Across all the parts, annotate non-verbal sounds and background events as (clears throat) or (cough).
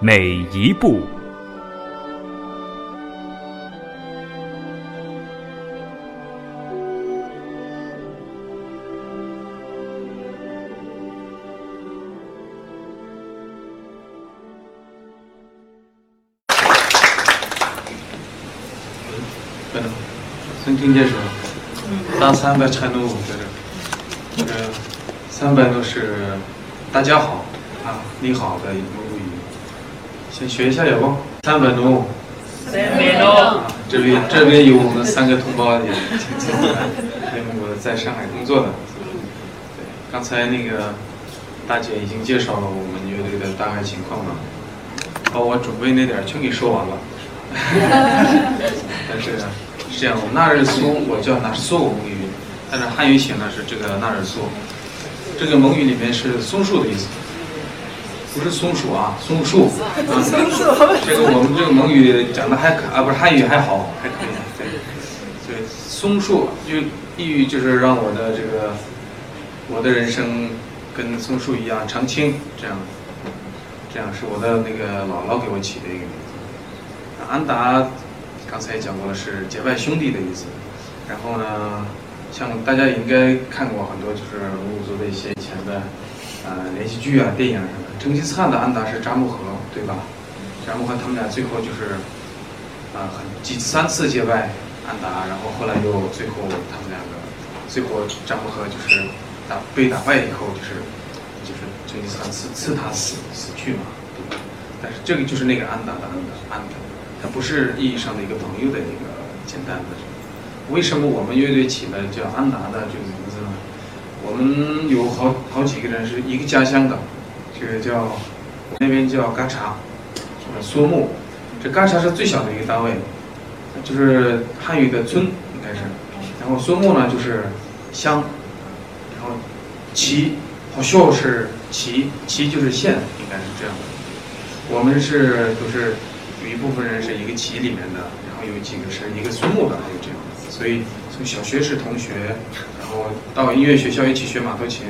每一步。可能先听见说，大三百产怒在这，这个三百都是大家好啊，你好的蒙古语，先学一下有不？三百怒，啊，这边这边有我们三个同胞也因为我在上海工作的。对，刚才那个大姐已经介绍了我们乐队的大概情况了，把我准备那点儿全给说完了。(laughs) 但是是这样，我们纳日苏，我叫纳日苏蒙语，但是汉语写呢是这个纳日苏，这个蒙语里面是松树的意思，不是松鼠啊，松树。啊、松树。这个我们这个蒙语讲的还可啊，不是汉语还好，还可以。对，对，松树就意喻就是让我的这个我的人生跟松树一样常青，这样，这样是我的那个姥姥给我起的一个名字。安达刚才也讲过了，是结拜兄弟的意思。然后呢，像大家也应该看过很多就是蒙古族的一些以前的呃连续剧啊、电影什么的。成吉思汗的安达是扎木合，对吧？扎木合他们俩最后就是啊、很几三次结拜安达，然后后来又最后他们两个最后扎木合就是打被打败以后，就是就是成吉思汗赐赐他死死去嘛，对吧？但是这个就是那个安达的安达安达。他不是意义上的一个朋友的一个简单的。为什么我们乐队起的叫安达的这个名字呢？我们有好好几个人是一个家乡的，这个叫那边叫嘎查，呃梭木。这嘎查是最小的一个单位，就是汉语的村应该是。然后梭木呢就是乡，然后旗好笑是旗，旗就是县，应该是这样的。我们是都是。有一部分人是一个旗里面的，然后有几个是一个松木的，还有这样，所以从小学是同学，然后到音乐学校一起学马头琴，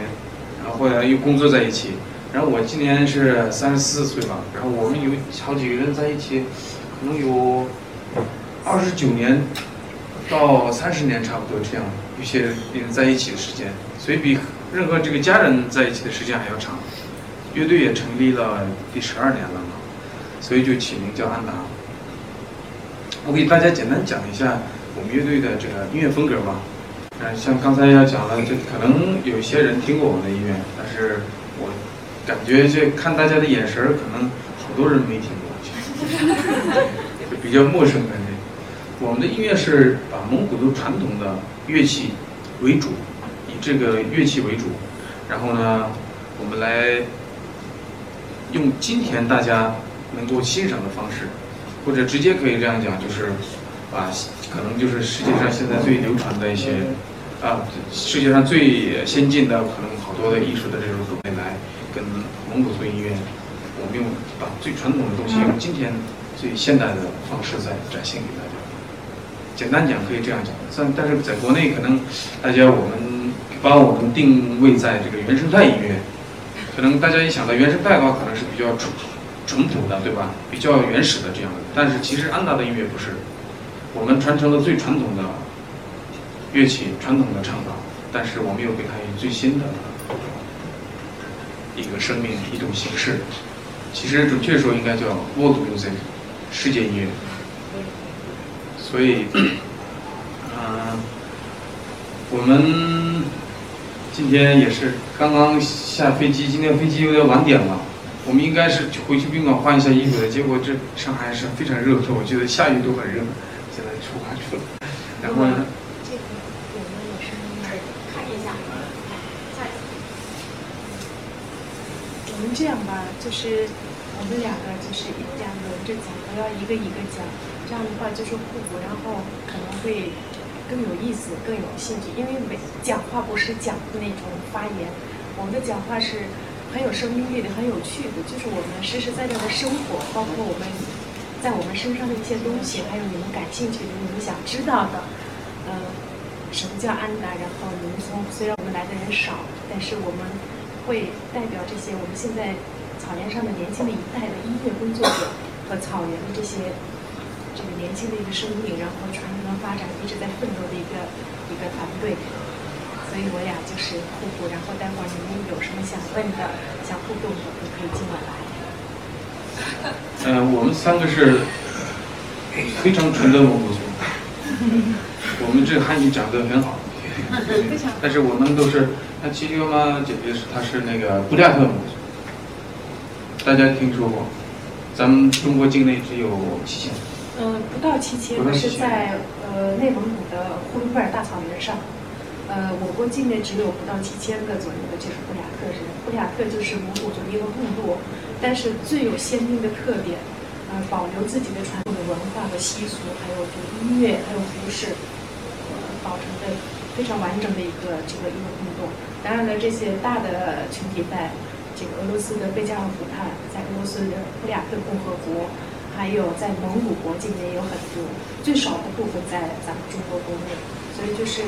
然后后来又工作在一起，然后我今年是三十四岁吧，然后我们有好几个人在一起，可能有二十九年到三十年差不多这样，有些人在一起的时间，所以比任何这个家人在一起的时间还要长。乐队也成立了第十二年了嘛。所以就起名叫安达。我给大家简单讲一下我们乐队的这个音乐风格吧。嗯，像刚才要讲了，这可能有些人听过我们的音乐，但是我感觉这看大家的眼神儿，可能好多人没听过，就 (laughs) 比较陌生感觉。我们的音乐是把蒙古族传统的乐器为主，以这个乐器为主，然后呢，我们来用今天大家。能够欣赏的方式，或者直接可以这样讲，就是把可能就是世界上现在最流传的一些啊，世界上最先进的可能好多的艺术的这种种类来跟蒙古族音乐，我们用把最传统的东西用今天最现代的方式在展现给大家。简单讲可以这样讲，但但是在国内可能大家我们把我们定位在这个原生态音乐，可能大家一想到原生态的话，可能是比较淳淳朴的，对吧？比较原始的这样的。但是其实安达的音乐不是，我们传承了最传统的乐器、传统的唱法，但是我们又给它以最新的一个生命、一种形式。其实准确说应该叫 world music，世界音乐。所以，嗯、我们今天也是刚刚下飞机，今天飞机有点晚点了。我们应该是回去宾馆换一下衣服的，结果这上海是非常热的，我觉得下雨都很热，现在出发去了。然后呢？这个有没有声音？看一下，在。我们这样吧，就是，我们两个就是这样轮着讲，不要一个一个讲，这样的话就是互补，然后可能会更有意思、更有兴趣。因为每讲话不是讲的那种发言，我们的讲话是很有生命力的、很有趣的，就是我们实实在在的生活，包括我们在我们身上的一些东西，还有你们感兴趣的、你们想知道的，呃，什么叫安达？然后你们从虽然我们来的人少，但是我们会代表这些我们现在。草原上的年轻的一代的音乐工作者和草原的这些这个年轻的一个生命，然后传承和发展一直在奋斗的一个一个团队，所以我俩就是互补。然后待会儿你们有什么想问的、想互动的，都可以尽管来。嗯，我们三个是非常纯的蒙古族，(laughs) 我们这汉语讲得很好，但是我们都是，那七舅妈姐姐是她是那个布列克蒙古族。大家听说过，咱们中国境内只有七千。嗯，不到七千，是在呃内蒙古的呼伦贝尔大草原上。呃，我国境内只有不到七千个左右的就是布雅克人。布雅克就是蒙古族的一个部落，但是最有鲜明的特点，呃，保留自己的传统的文化和习俗，还有这个音乐，还有服饰，呃，保存的非常完整的一个这个一个运动。当然了，这些大的群体在。这个俄罗斯的贝加尔湖畔，在俄罗斯的布里亚克共和国，还有在蒙古国境内有很多，最少的部分在咱们中国国内，所以就是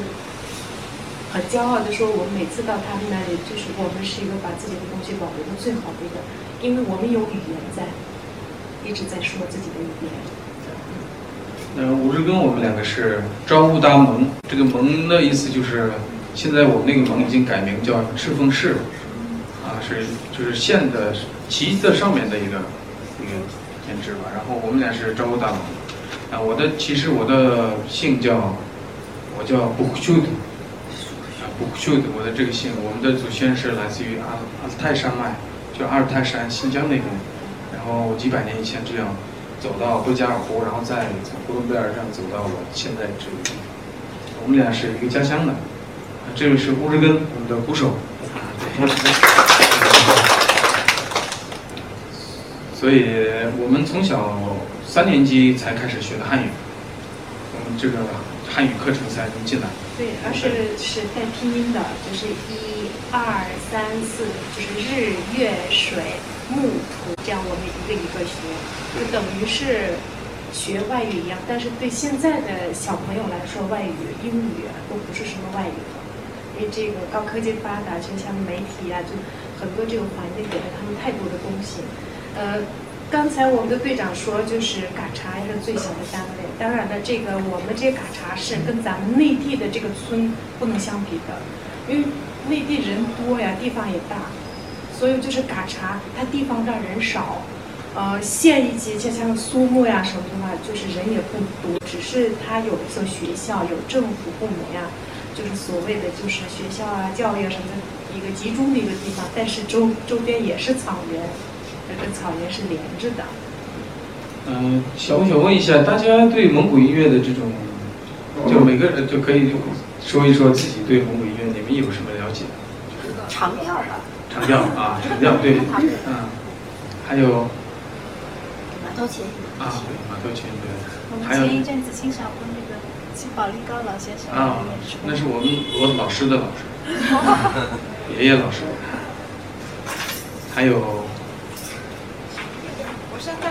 很骄傲的说，我们每次到他们那里，就是我们是一个把自己的东西保留的最好的一个，因为我们有语言在，一直在说自己的语言。嗯，吴志跟我们两个是招乌达盟，这个盟的意思就是，现在我们那个盟已经改名叫赤峰市了。啊是，就是县的旗的上面的一个一个编制吧。然后我们俩是招呼大王，啊，我的其实我的姓叫，我叫布库修德，啊，布库修德，我的这个姓，我们的祖先是来自于阿阿尔泰山脉，就阿尔泰山新疆那边，然后几百年以前这样走到贝加尔湖，然后再从呼伦贝尔站走到我现在这里。我们俩是一个家乡的，这位是乌日根，我们的鼓手。(laughs) 所以我们从小三年级才开始学的汉语，我们这个汉语课程才能进来。对，而是是带拼音的，就是一二三四，就是日月水木土，这样我们一个一个学，就等于是学外语一样。但是对现在的小朋友来说，外语英语都不是什么外语了，因为这个高科技发达，就像媒体啊，就很多这个环境给了他们太多的东西。呃，刚才我们的队长说，就是嘎查是最小的单位。当然了，这个我们这嘎查是跟咱们内地的这个村不能相比的，因为内地人多呀，地方也大，所以就是嘎查它地方大人少。呃，县一级就像苏木呀什么的话，就是人也不多，只是它有一所学校，有政府部门呀，就是所谓的就是学校啊、教育啊什么的一个集中的一个地方。但是周周边也是草原。跟草原是连着的。嗯，想不想问一下，大家对蒙古音乐的这种，就每个人就可以说一说自己对蒙古音乐，你们有什么了解？长调吧。长调啊，长调对，嗯，还有。马头琴。啊，对，马头琴对。我们前一阵子欣赏过那个齐宝力高老先生啊，那是我们我老师的老师，(laughs) 爷爷老师，还有。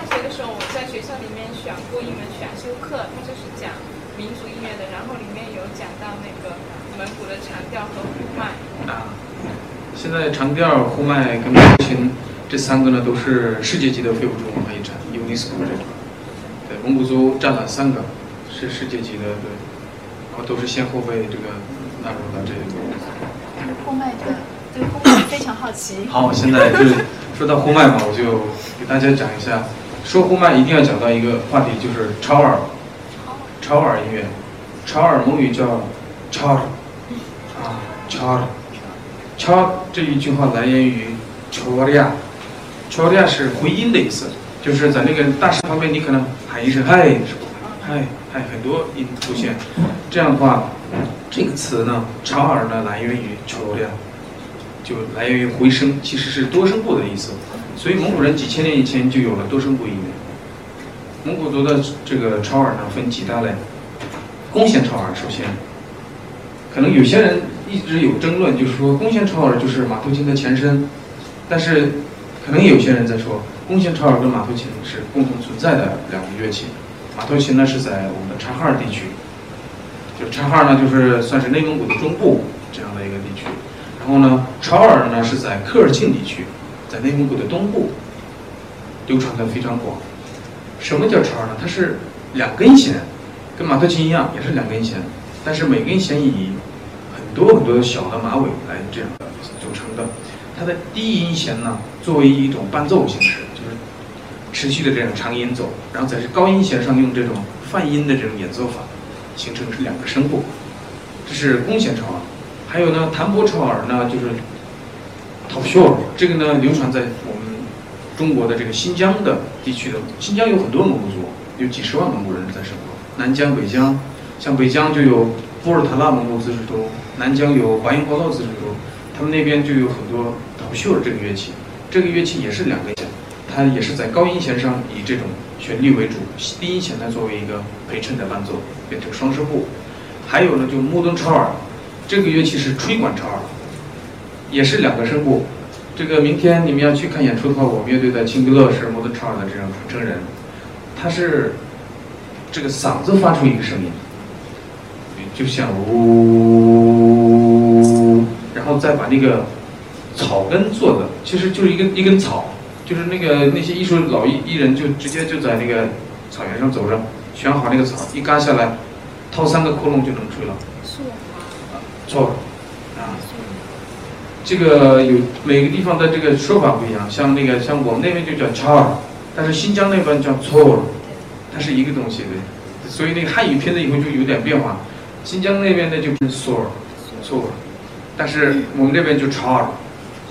学的时候，我在学校里面选过一门选修课，它就是讲民族音乐的，然后里面有讲到那个蒙古的长调和呼麦。啊，现在长调、呼麦跟马头琴这三个呢，都是世界级的非物质文化遗产，UNESCO 这种。对，蒙古族占了三个，是世界级的，对，然后都是先后被这个纳入到这个。呼麦的，对呼麦非常好奇。好，现在就是。说到呼麦嘛，我就给大家讲一下。说呼麦一定要讲到一个话题，就是超耳，超耳音乐，超耳母语叫超耳，啊，超耳，超这一句话来源于乔利亚，乔利亚是回音的意思，就是在那个大师旁边，你可能喊一声嗨，嗨嗨，很多音出现，这样的话，这个词呢，超耳呢来源于乔利亚。就来源于回声，其实是多声部的意思。所以蒙古人几千年以前就有了多声部音乐。蒙古族的这个超耳呢分几大类，弓弦超耳首先，可能有些人一直有争论，就是说弓弦超耳就是马头琴的前身，但是可能有些人在说弓弦超耳跟马头琴是共同存在的两个乐器。马头琴呢是在我们的察哈尔地区，就察哈尔呢就是算是内蒙古的中部这样的一个地区，然后呢超耳呢是在科尔沁地区，在内蒙古的东部，流传的非常广。什么叫超耳呢？它是两根弦，跟马头琴一样，也是两根弦，但是每根弦以很多很多小的马尾来这样组成的。它的低音弦呢，作为一种伴奏形式，就是持续的这样长音走，然后在高音弦上用这种泛音的这种演奏法，形成是两个声部。这是弓弦超耳。还有呢，弹拨超耳呢，就是讨秀耳，这个呢流传在我们中国的这个新疆的地区的。新疆有很多蒙古族，有几十万蒙古人在生活。南疆、北疆，像北疆就有波尔塔拉蒙古自治州，南疆有华阴高道自治州，他们那边就有很多讨秀耳这个乐器。这个乐器也是两根弦，它也是在高音弦上以这种旋律为主，低音弦呢作为一个陪衬的伴奏，变成双声部。还有呢，就木墩超耳，这个乐器是吹管超耳，也是两个声部。这个明天你们要去看演出的话，我们乐队的青格乐是木敦超耳的这种传承人，他是这个嗓子发出一个声音，就像呜，然后再把那个草根做的，其实就是一根一根草，就是那个那些艺术老艺艺人就直接就在那个草原上走着，选好那个草，一割下来，掏三个窟窿就能吹了。错，啊，这个有每个地方的这个说法不一样，像那个像我们那边就叫超耳，但是新疆那边叫错耳，它是一个东西的，所以那个汉语拼了以后就有点变化，新疆那边的就拼索尔，错耳，但是我们这边就超耳，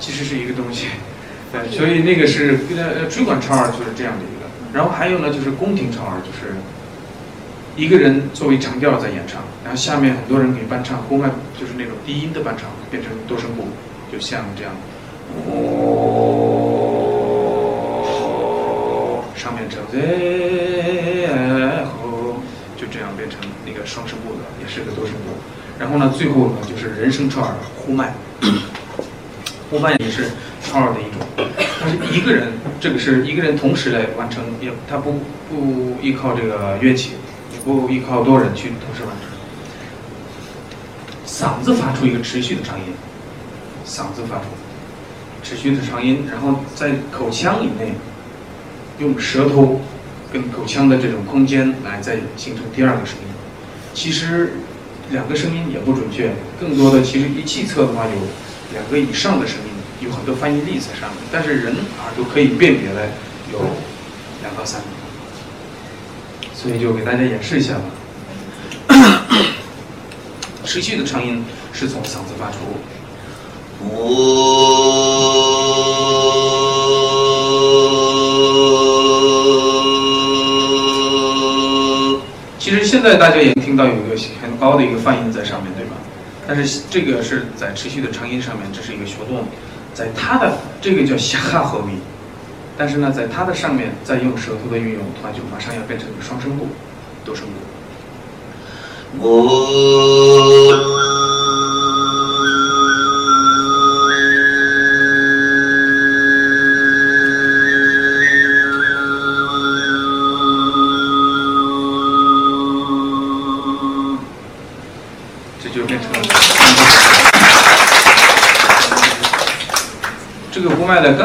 其实是一个东西，对，所以那个是呃吹管超耳就是这样的一个，然后还有呢就是宫廷超耳，就是一个人作为长调在演唱，然后下面很多人给伴唱，宫外就是那种低音的伴唱，变成多声部，就像这样，哦，上面唱在后，就这样变成那个双声部的，也是个多声部。然后呢，最后呢就是人声超耳呼麦，(coughs) 呼麦也是超耳的一种，他是一个人，这个是一个人同时来完成，也他不不依靠这个乐器。也不依靠多人去同时完成，嗓子发出一个持续的长音，嗓子发出持续的长音，然后在口腔以内用舌头跟口腔的这种空间来再形成第二个声音。其实两个声音也不准确，更多的其实一气测的话有两个以上的声音，有很多发音力在上面，但是人耳朵可以辨别的有两到三个。所以就给大家演示一下吧。持续的长音是从嗓子发出。其实现在大家也听到有一个很高的一个泛音在上面对吧？但是这个是在持续的长音上面，这是一个学动，在它的这个叫下哈和米。但是呢，在它的上面再用舌头的运用，它就马上要变成一个双声部、多声部。这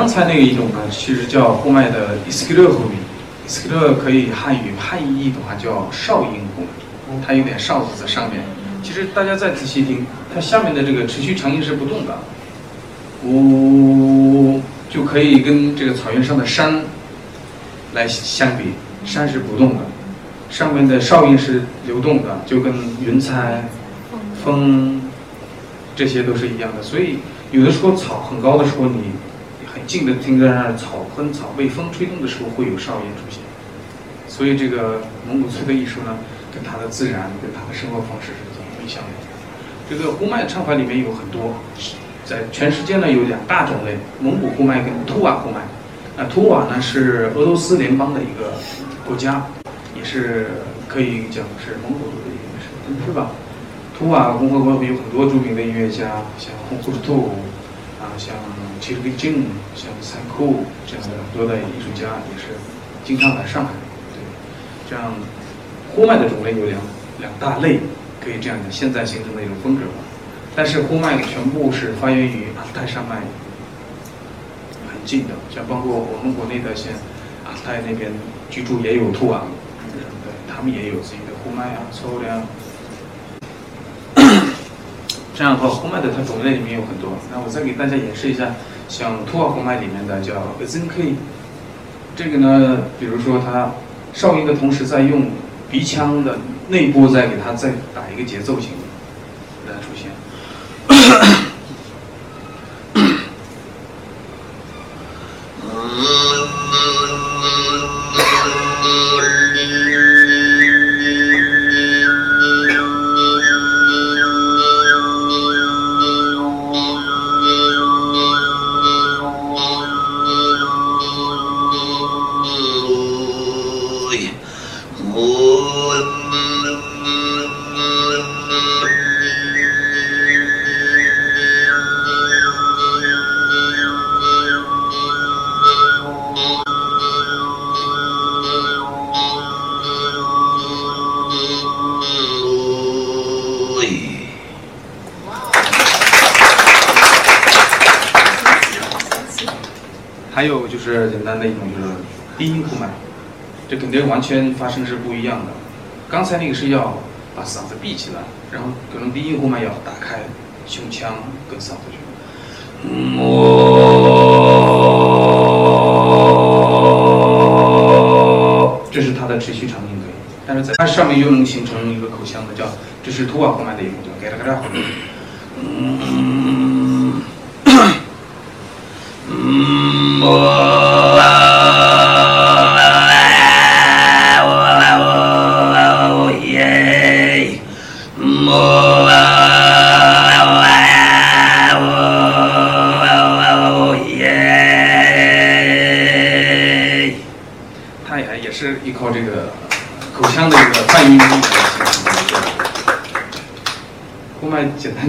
刚才那一种呢，其实叫呼麦的伊斯克勒呼米。伊斯克勒可以汉语汉译的话叫哨音呼，它有点哨子在上面。其实大家再仔细听，它下面的这个持续长音是不动的，呜，就可以跟这个草原上的山来相比，山是不动的，上面的哨音是流动的，就跟云彩、风这些都是一样的。所以有的时候草很高的时候，你很近的听着那儿草跟草被风吹动的时候，会有哨音出现。所以这个蒙古族的艺术呢，跟它的自然、跟它的生活方式是怎么影响的？这个呼麦唱法里面有很多，在全世界呢有两大种类，蒙古呼麦跟图瓦呼麦。那图瓦呢是俄罗斯联邦的一个国家，也是可以讲是蒙古族的一个省份，是吧？图瓦共和国有很多著名的音乐家，像洪库图，啊，像齐鲁比金，像三库这样的很多的艺术家，也是经常来上海。对，这样呼麦的种类有两两大类，可以这样的，现在形成的一种风格吧。但是呼麦全部是发源于阿泰山脉。很近的，像包括我们国内的，像阿泰那边居住也有兔啊，对，他们也有自己的呼麦啊、粗粮。(coughs) 这样的话，呼麦的它种类里面有很多。那我再给大家演示一下，像兔瓦红麦里面的叫 ZNK，这个呢，比如说它哨音的同时在用鼻腔的内部再给它再打一个节奏型，来出现。这肯定完全发声是不一样的。刚才那个是要把嗓子闭起来，然后可能低音呼麦要打开胸腔跟嗓子去。这是它的持续长音对，但是在它上面又能形成一个口腔的，叫这是图瓦呼麦的一种叫嘎啦嘎啦。它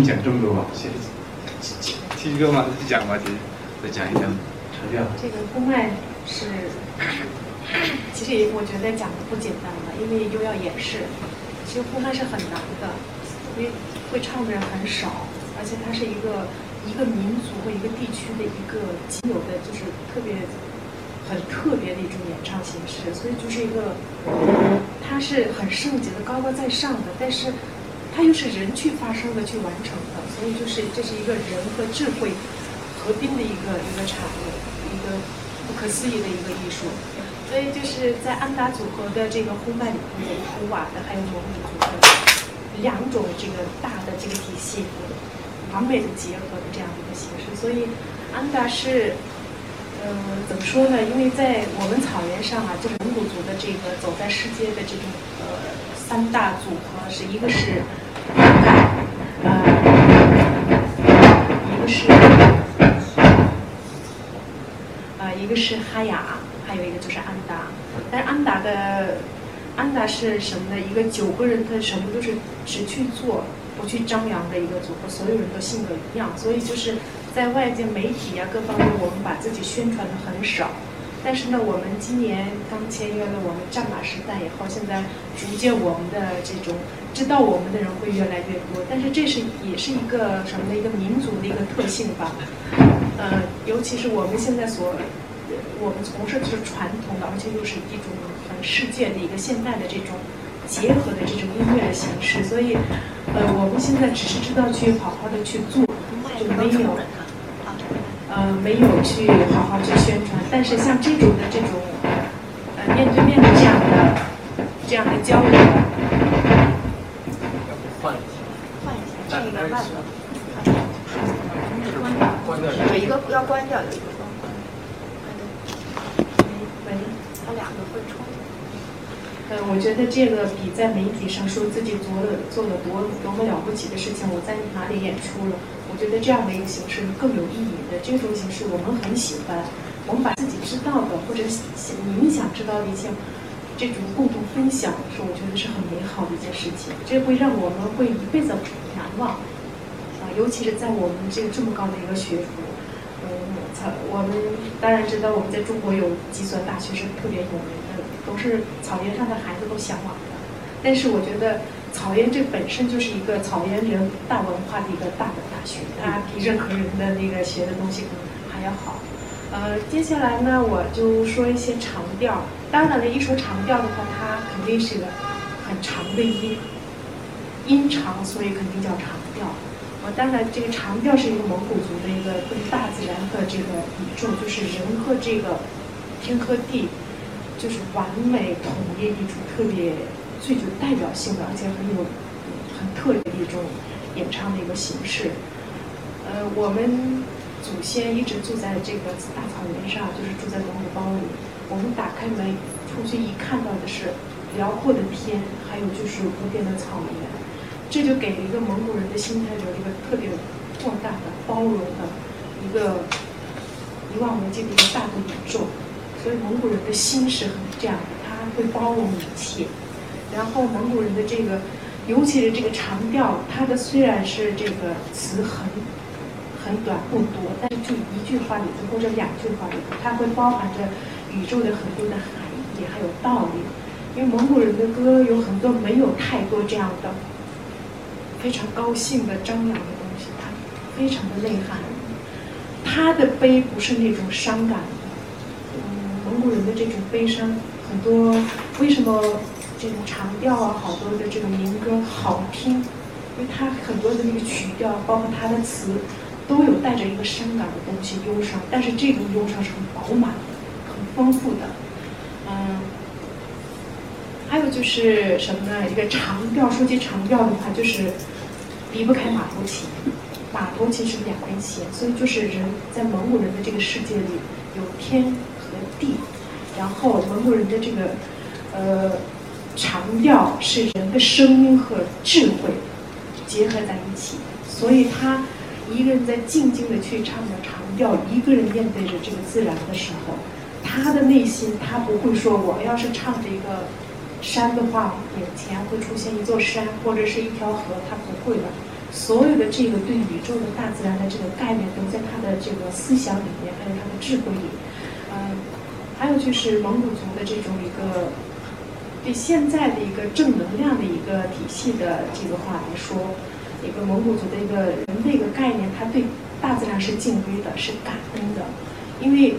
讲这么多吧，谢谢。七七哥嘛，再讲吧，姐，再讲一讲，长调。这个呼麦是，(coughs) 其实也我觉得讲的不简单了，因为又要演示。其实呼麦是很难的，因为会唱的人很少，而且它是一个一个民族或一个地区的一个仅有的，就是特别很特别的一种演唱形式，所以就是一个，它是很圣洁的、高高在上的，但是它又是人去发生的、去完成的，所以就是这是一个人和智慧合并的一个一个产物，一个不可思议的一个艺术。所以就是在安达组合的这个呼麦里面，有图瓦的，还有蒙古族的两种这个大的这个体系完美的结合的这样的一个形式。所以安达是。呃，怎么说呢？因为在我们草原上啊，就是蒙古族的这个走在世界的这种呃三大组合，是一个是阿盖，呃，一个是呃一是哈雅，还有一个就是安达。但是安达的安达是什么呢？一个九个人，他什么都是只去做，不去张扬的一个组合，所有人都性格一样，所以就是。在外界媒体啊各方面，我们把自己宣传的很少。但是呢，我们今年刚签约了我们战马时代以后，现在逐渐我们的这种知道我们的人会越来越多。但是这是也是一个什么的一个民族的一个特性吧。呃，尤其是我们现在所我们从事的是传统的，而且又是一种很世界的一个现代的这种结合的这种音乐的形式。所以，呃，我们现在只是知道去好好的去做，就没有。呃，没有去好好去宣传，但是像这种的这种，呃，面对面的这样的这样的交流，换一下，换一下，这个慢了，关掉，有一个要关掉，有一个关，关掉，关掉，没，没，它两个会冲突。呃，我觉得这个比在媒体上说自己做了做了多多么了不起的事情，我在哪里演出了，我觉得这样的一个形式更有意义的。这种形式我们很喜欢，我们把自己知道的或者你们想知道的一些这种共同分享，是我觉得是很美好的一件事情。这会让我们会一辈子难忘啊，尤其是在我们这个这么高的一个学府。我们当然知道，我们在中国有几所大学是特别有名的，都是草原上的孩子都向往的。但是我觉得草原这本身就是一个草原人大文化的一个大的大学，它比任何人的那个学的东西可能还要好。呃，接下来呢，我就说一些长调。当然了，一说长调的话，它肯定是个很长的音，音长，所以肯定叫长调。呃，当然，这个长调是一个蒙古族的一个对大自然的这个宇宙，就是人和这个天和地，就是完美统一一种特别最具代表性的，而且很有很特别的一种演唱的一个形式。呃，我们祖先一直住在这个大草原上，就是住在蒙古包里。我们打开门出去一看到的是辽阔的天，还有就是无边的草原。这就给了一个蒙古人的心态，就是一个特别扩大的、包容的一个一望无际的一个大的宇宙。所以蒙古人的心是很这样的，他会包容一切。然后蒙古人的这个，尤其是这个长调，它的虽然是这个词很很短不多，但是就一句话里头或者两句话里头，它会包含着宇宙的很多的含义还有道理。因为蒙古人的歌有很多没有太多这样的。非常高兴的张扬的东西，它非常的内涵。他的悲不是那种伤感的，嗯，蒙古人的这种悲伤很多。为什么这种长调啊，好多的这个民歌好听？因为它很多的那个曲调，包括它的词，都有带着一个伤感的东西，忧伤。但是这种忧伤是很饱满的，很丰富的，嗯。还有就是什么呢？一个长调，说起长调的话，就是。离不开马头琴，马头琴是两根弦，所以就是人在蒙古人的这个世界里有天和地，然后蒙古人的这个呃长调是人的声音和智慧结合在一起，所以他一个人在静静的去唱着长调，一个人面对着这个自然的时候，他的内心他不会说我要是唱着一个。山的话，眼前会出现一座山或者是一条河，它不会的。所有的这个对宇宙的大自然的这个概念，都在他的这个思想里面，还有他的智慧里。嗯，还有就是蒙古族的这种一个对现在的一个正能量的一个体系的这个话来说，一个蒙古族的一个人的一个概念，他对大自然是敬畏的，是感恩的，因为。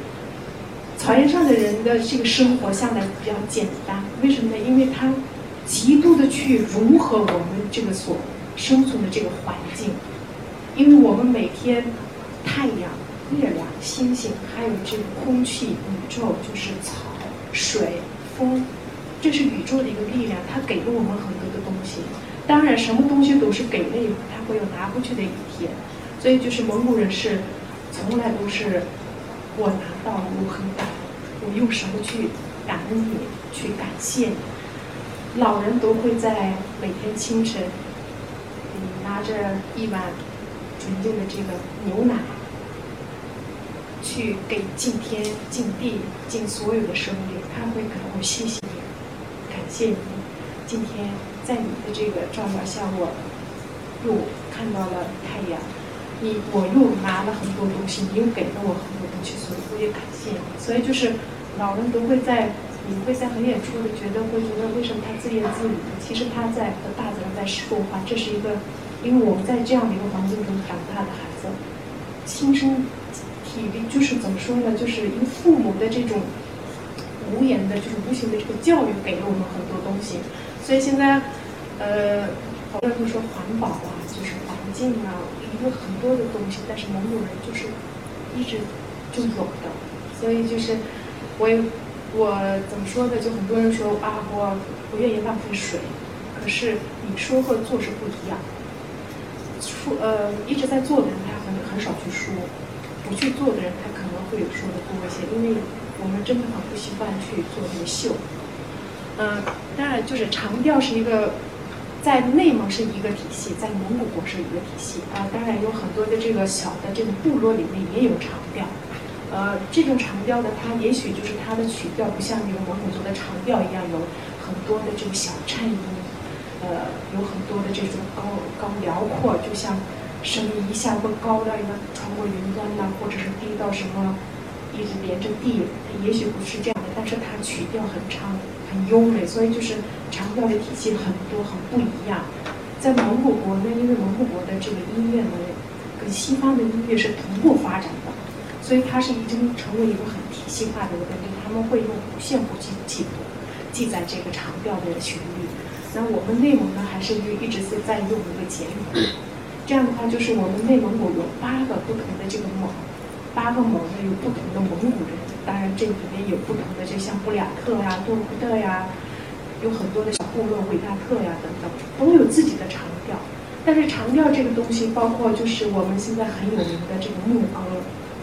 草原上的人的这个生活向来比较简单，为什么呢？因为他极度的去融合我们这个所生存的这个环境，因为我们每天太阳、月亮、星星，还有这个空气、宇宙，就是草、水、风，这是宇宙的一个力量，它给了我们很多的东西。当然，什么东西都是给了以后，它会有拿不去的一天。所以，就是蒙古人是从来都是我拿到了我很感恩。我用什么去感恩你，去感谢你？老人都会在每天清晨，嗯，拿着一碗纯净的这个牛奶，去给敬天、敬地、敬所有的生灵。他会感我谢谢你，感谢你。今天在你的这个照耀下，我又看到了太阳。你我又拿了很多东西，你又给了我很多去，所以我也感谢。所以就是。老人都会在，你会在很远处的觉得，会觉得为什么他自言自语？其实他在和大自然在说话。这是一个，因为我们在这样的一个环境中长大的孩子，亲身体力就是怎么说呢？就是因为父母的这种无言的、就是无形的这个教育，给了我们很多东西。所以现在，呃，好多人会说环保啊，就是环境啊，一个很多的东西，但是蒙古人就是一直就有的，所以就是。我我怎么说呢？就很多人说啊，我不愿意浪费水，可是你说和做是不一样。说呃一直在做的人，他很很少去说；不去做的人，他可能会有说的多一些。因为我们真的很不习惯去做那个秀。嗯，当然就是长调是一个，在内蒙是一个体系，在蒙古国是一个体系啊。当然有很多的这个小的这个部落里面也有长调，呃，这种长调呢，它也许就是它的曲调不像那个蒙古族的长调一样有很多的这个小颤音，呃，有很多的这种高高辽阔，就像声音一下会高到一个穿过云端呐，或者是低到什么一直连着地，它也许不是这样的，但是它曲调很长。很优美，所以就是长调的体系很多，很不一样。在蒙古国呢，因为蒙古国的这个音乐呢，跟西方的音乐是同步发展的，所以它是已经成为一个很体系化的一个东西。他们会用五线谱去记谱，记载这个长调的旋律。那我们内蒙呢，还是一直是在用一个简谱。这样的话，就是我们内蒙古有八个不同的这个蒙，八个蒙呢有不同的蒙古人。当然，这里面有不同的，就像布里亚特呀、多库特呀，有很多的小部落，维达特呀等等，都有自己的长调。但是长调这个东西，包括就是我们现在很有名的这个牧歌，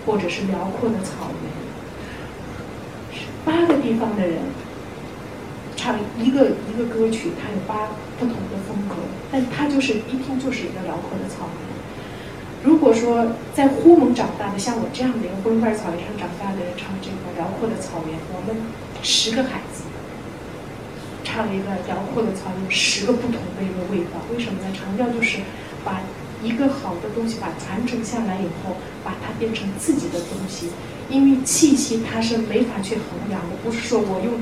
或者是辽阔的草原，八个地方的人唱一个一个歌曲，它有八不同的风格，但它就是一听就是一个辽阔的草原。如果说在呼蒙长大的，像我这样的一个灰块草原上长大的人唱这个辽阔的草原，我们十个孩子唱一个辽阔的草原，十个不同的一个味道。为什么呢？长调就是把一个好的东西把传承下来以后，把它变成自己的东西。因为气息它是没法去衡量的，不是说我用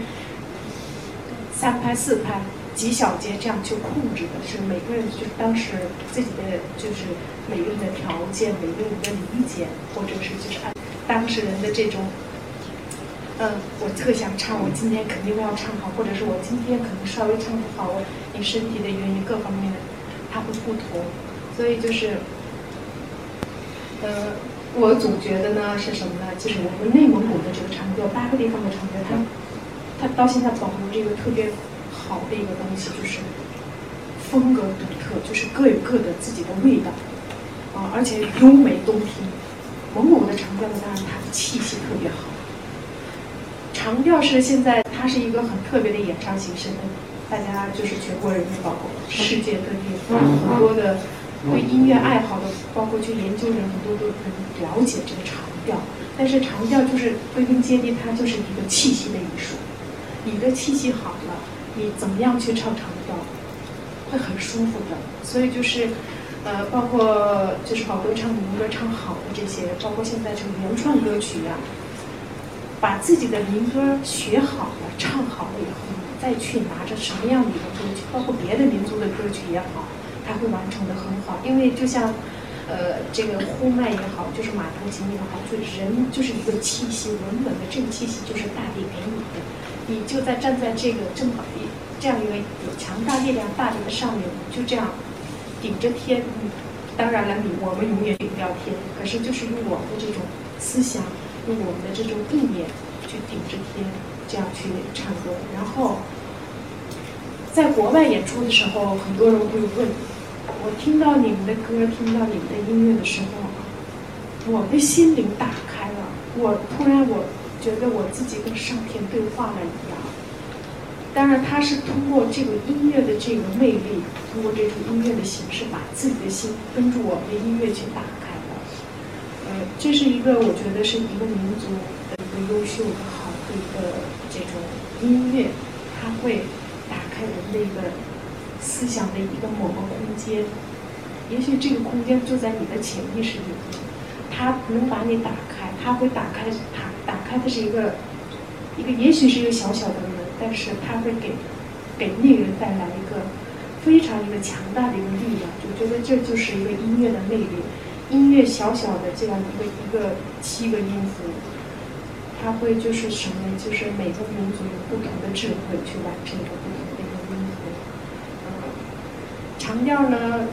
三拍四拍。几小节这样去控制的，是每个人就当时自己的就是每个人的条件、每个人的理解，或者是就是按当事人的这种，嗯，我特想唱，我今天肯定要唱好，或者是我今天可能稍微唱不好，我因身体的原因各方面的，它会不同，所以就是，呃，我总觉得呢是什么呢？就是我们内蒙古的这个长调，八个地方的长调，它它到现在保留这个特别。好的一个东西就是风格独特，就是各有各的自己的味道啊，而且优美动听。蒙古的长调呢，当然它的气息特别好。长调是现在它是一个很特别的演唱形式，大家就是全国人民，包括世界各地很多的对音乐爱好的，包括去研究人，很多都很了解这个长调。但是长调就是归根结底，它就是一个气息的艺术。你的气息好了。你怎么样去唱长调，会很舒服的。所以就是，呃，包括就是好多唱民歌唱好的这些，包括现在这个原创歌曲呀，把自己的民歌学好了、唱好了以后，你再去拿着什么样的一个歌曲，包括别的民族的歌曲也好，他会完成的很好。因为就像，呃，这个呼麦也好，就是马头琴也好，就人就是一个气息稳稳的，这个气息就是大地给你的。你就在站在这个正好一这样一个有强大力量大地的上面，就这样顶着天。当然了，你我们永远顶不了天，可是就是用我们的这种思想，用我们的这种意念去顶着天，这样去唱歌。然后在国外演出的时候，很多人会问我，听到你们的歌，听到你们的音乐的时候，我的心灵打开了。我突然我。觉得我自己跟上天对话了一样。当然，他是通过这个音乐的这个魅力，通过这种音乐的形式，把自己的心跟着我们的音乐去打开了。呃，这是一个我觉得是一个民族的一个优秀的好的一个这种音乐，它会打开人的一个思想的一个某个空间。也许这个空间就在你的潜意识里面，它能把你打开，它会打开它。打开的是一个，一个也许是一个小小的门，但是它会给，给那个人带来一个非常一个强大的一个力量。我觉得这就是一个音乐的魅力。音乐小小的这样一个一个七个音符，它会就是什么？就是每个民族有不同的智慧去完成一个。长调呢，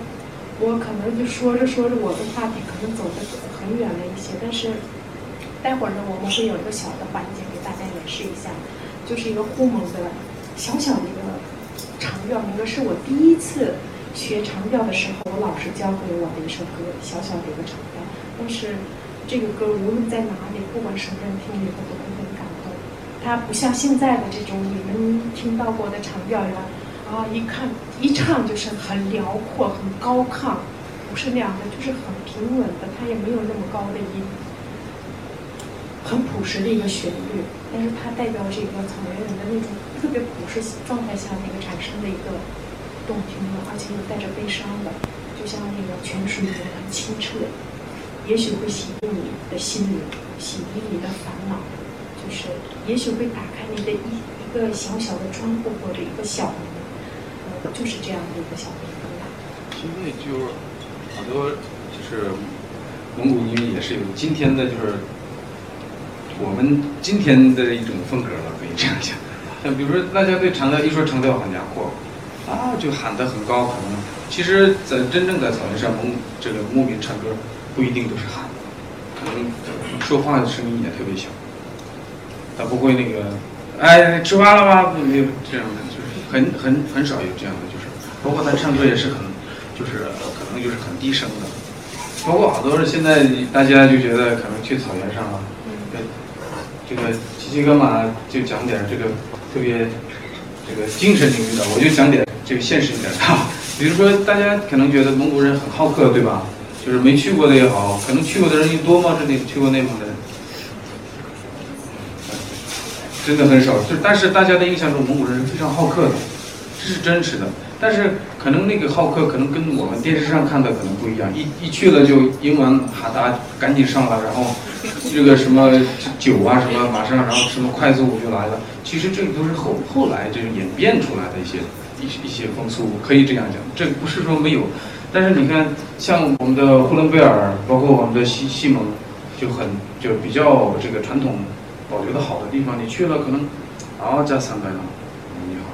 我可能就说着说着，我的话题可能走的很远了一些，但是。待会儿呢，我们会有一个小的环节给大家演示一下，就是一个呼蒙的小小的一个长调那个，是我第一次学长调的时候，我老师教给我的一首歌，小小的一个长调。但是这个歌无论在哪里，不管什么人听了以后都会很感动。它它不像现在的这种你们听到过的长调呀，啊，一看一唱就是很辽阔、很高亢，不是那样的，就是很平稳的，它也没有那么高的音，很朴实的一个旋律，但是它代表这个草原人的那种特别朴实状态下那个产生的一个动听的，而且又带着悲伤的，就像那个泉水一样清澈，也许会洗涤你的心灵，洗涤你的烦恼，就是也许会打开你的一一个小小的窗户或者一个小门，就是这样的一个小民歌。现在就好多就是蒙古音乐也是有今天的就是我们今天的一种风格了，可以这样讲。像比如说大家对长调一说长调，很家伙，啊就喊得很高，可能其实在真正在草原上蒙这个牧民唱歌不一定都是喊，可能说话的声音也特别小，他不会那个哎吃饭了吗？没有这样的，就是很很很少有这样的，就是包括他唱歌也是很就是可能就是很低声的。包括好多人现在大家就觉得可能去草原上啊，嗯，这个奇奇哥马就讲点这个特别这个精神领域的，我就讲点这个现实一点的。(laughs) 比如说大家可能觉得蒙古人很好客，对吧？就是没去过的也好，可能去过的人也多嘛？这里去过内蒙的人，真的很少。就但是大家的印象中，蒙古人是非常好客的，这是真实的。但是可能那个好客可能跟我们电视上看的可能不一样，一一去了就英文哈达赶紧上了，然后这个什么酒啊什么马上，然后什么快速舞就来了。其实这个都是后后来这个演变出来的一些一一些风俗，可以这样讲，这不是说没有。但是你看，像我们的呼伦贝尔，包括我们的西西蒙，就很就比较这个传统保留的好的地方，你去了可能啊加三百了，你好，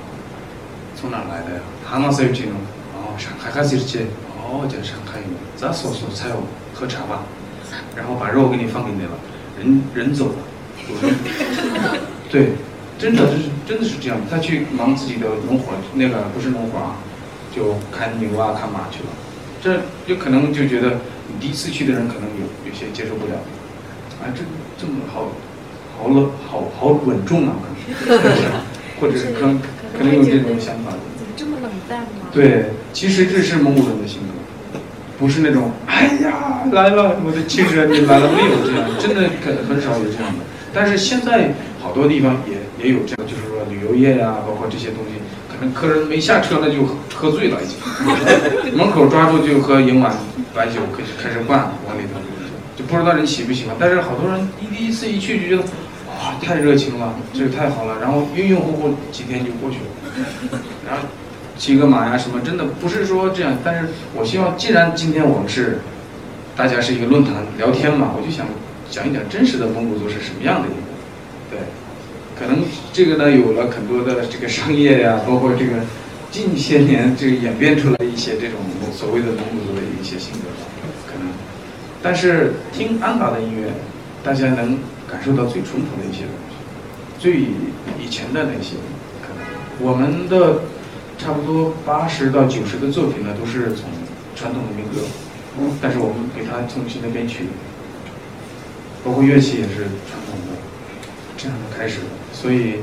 从哪来的呀？哈纳塞有这种哦，上海还是这哦，加上海有，咱说说菜哦，喝茶吧，然后把肉给你放给你了，人人走了，(laughs) 对，真的就是真的是这样，他去忙自己的农活，那个不是农活啊，就看牛啊看马去了，这就可能就觉得你第一次去的人可能有有些接受不了，啊，这这么好，好冷，好好稳重啊，可能，(laughs) 或者是可能可能有这种想法。怎么这么冷淡呢？对，其实这是蒙古人的性格，不是那种哎呀来了，我的亲人你来了，没有这样，真的很很少有这样的。但是现在好多地方也也有这样，就是说旅游业呀、包括这些东西，可能客人没下车那就喝醉了已经，(laughs) 门口抓住就喝赢碗白酒，开始开始灌往里头，就不知道你喜不喜欢。但是好多人一第一次一去就觉得哇太热情了，这个太好了，然后晕晕乎乎几天就过去了，然后。骑个马呀什么，真的不是说这样。但是我希望，既然今天我们是大家是一个论坛聊天嘛，我就想讲一讲真实的蒙古族是什么样的一个。对，可能这个呢有了很多的这个商业呀，包括这个近些年这个演变出来一些这种所谓的蒙古族的一些性格，但是听安达的音乐，大家能感受到最淳朴的一些东西，最以前的那些，可能我们的。差不多八十到九十的作品呢，都是从传统的民歌，但是我们给它重新的编曲，包括乐器也是传统的，这样的开始。所以，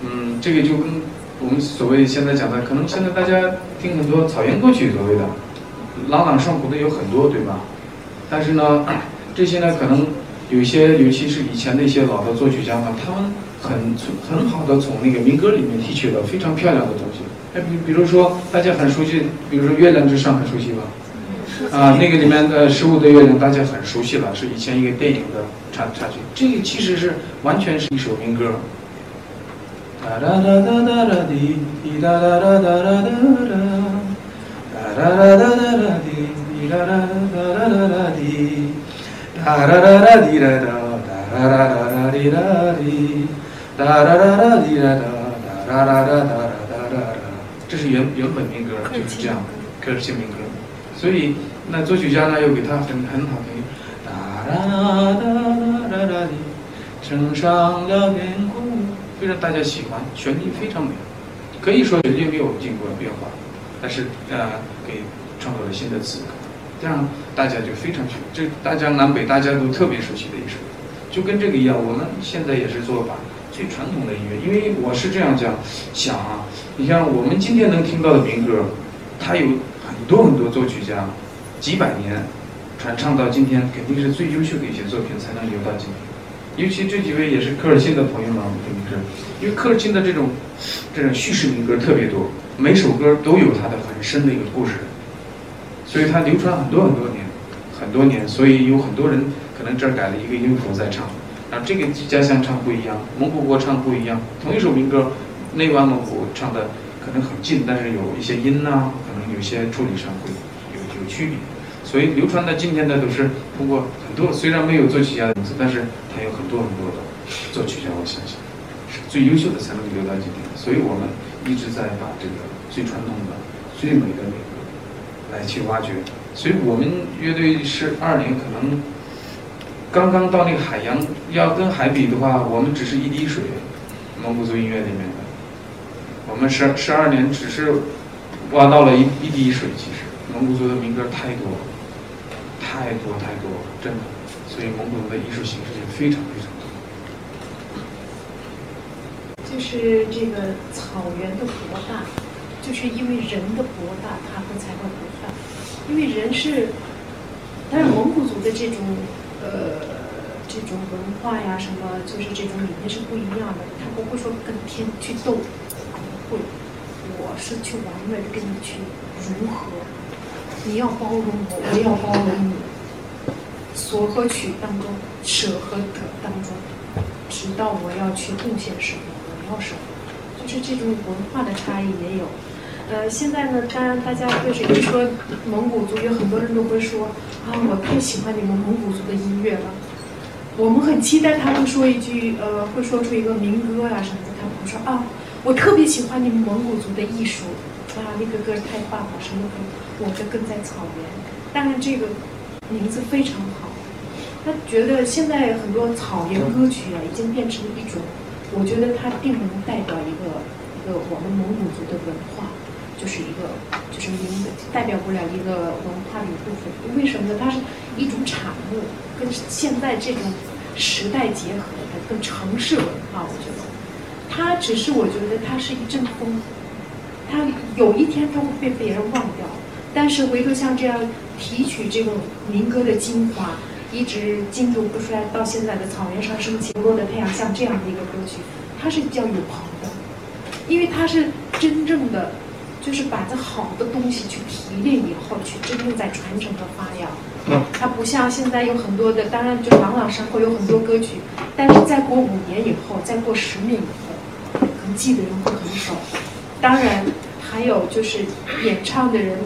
嗯，这个就跟我们所谓现在讲的，可能现在大家听很多草原歌曲所谓的朗朗上口的有很多，对吧？但是呢，(clears throat) 这些呢，可能有一些，尤其是以前的一些老的作曲家呢，他们很很好的从那个民歌里面提取了非常漂亮的东西。哎，比比如说大家很熟悉，比如说《月亮之上》很熟悉吧？啊，那个里面的《十五的月亮》大家很熟悉了，是以前一个电影的插插曲。这个其实是完全是一首民歌。哒哒哒哒哒哒滴滴哒哒哒哒哒哒哒，哒哒哒哒哒哒滴滴哒哒哒哒哒哒滴，哒哒哒哒滴哒哒，哒啦啦啦滴啦滴，哒啦啦啦滴哒哒，哒哒哒哒哒哒哒。这是原原本民歌，就是这样，科尔沁民歌。所以那作曲家呢又给他很很好听，哒哒啦哒啦滴，升上了天空，非常大家喜欢，旋律非常美。可以说旋律没有经过变化，但是呃给创作了新的词，这样大家就非常熟，这大江南北大家都特别熟悉的一首，就跟这个一样。我们现在也是做把最传统的音乐。因为我是这样讲想啊，你像我们今天能听到的民歌，它有很多很多作曲家，几百年传唱到今天，肯定是最优秀的一些作品才能留到今天。尤其这几位也是科尔沁的朋友们，肯定是，因为科尔沁的这种这种叙事民歌特别多，每首歌都有它的很深的一个故事，所以它流传很多很多年，很多年，所以有很多人可能这儿改了一个音符在唱，然后这个家乡唱不一样，蒙古国唱不一样，同一首民歌，内湾蒙古唱的可能很近，但是有一些音呐、可能有些处理上会有有区别。所以流传到今天的都是通过很多，虽然没有作曲家的名字，但是他有很多很多的作曲家，我相信是最优秀的才能留到今天。所以我们一直在把这个最传统的、最美的美来去挖掘。所以我们乐队是二年，可能刚刚到那个海洋，要跟海比的话，我们只是一滴水，蒙古族音乐里面的。我们十十二年只是挖到了一一滴水，其实蒙古族的民歌太多了。太多太多了，真的，所以蒙古族的艺术形式也非常非常多。就是这个草原的博大，就是因为人的博大，它会才会。因为人是，但是蒙古族的这种呃这种文化呀，什么就是这种理念是不一样的。他不会说跟天去斗，不会，我是去完美的跟你去融合。你要包容我，我要包容你。所和取当中，舍和得当中，直到我要去贡献什么，我要什么，就是这种文化的差异也有。呃，现在呢，当然大家就是一说蒙古族，有很多人都会说啊，我太喜欢你们蒙古族的音乐了。我们很期待他们说一句，呃，会说出一个民歌啊什么的。他们会说啊，我特别喜欢你们蒙古族的艺术，啊，那个歌太棒了，什么歌？我的更在草原。当然这个名字非常好。他觉得现在很多草原歌曲啊，已经变成了一种，我觉得它并不能代表一个一个我们蒙古族的文化，就是一个就是名代表不了一个文化的一部分。为什么呢？它是一种产物，跟现在这种时代结合的，跟城市文化，我觉得，它只是我觉得它是一阵风，它有一天它会被别人忘掉，但是回头像这样提取这种民歌的精华。一直经久不衰，到现在的草原上升起落的太阳，像这样的一个歌曲，它是比较永恒的，因为它是真正的，就是把这好的东西去提炼以后，去真正在传承和发扬。嗯。它不像现在有很多的，当然就朗朗上口有很多歌曲，但是再过五年以后，再过十年以后，可能记得人会很少。当然，还有就是演唱的人，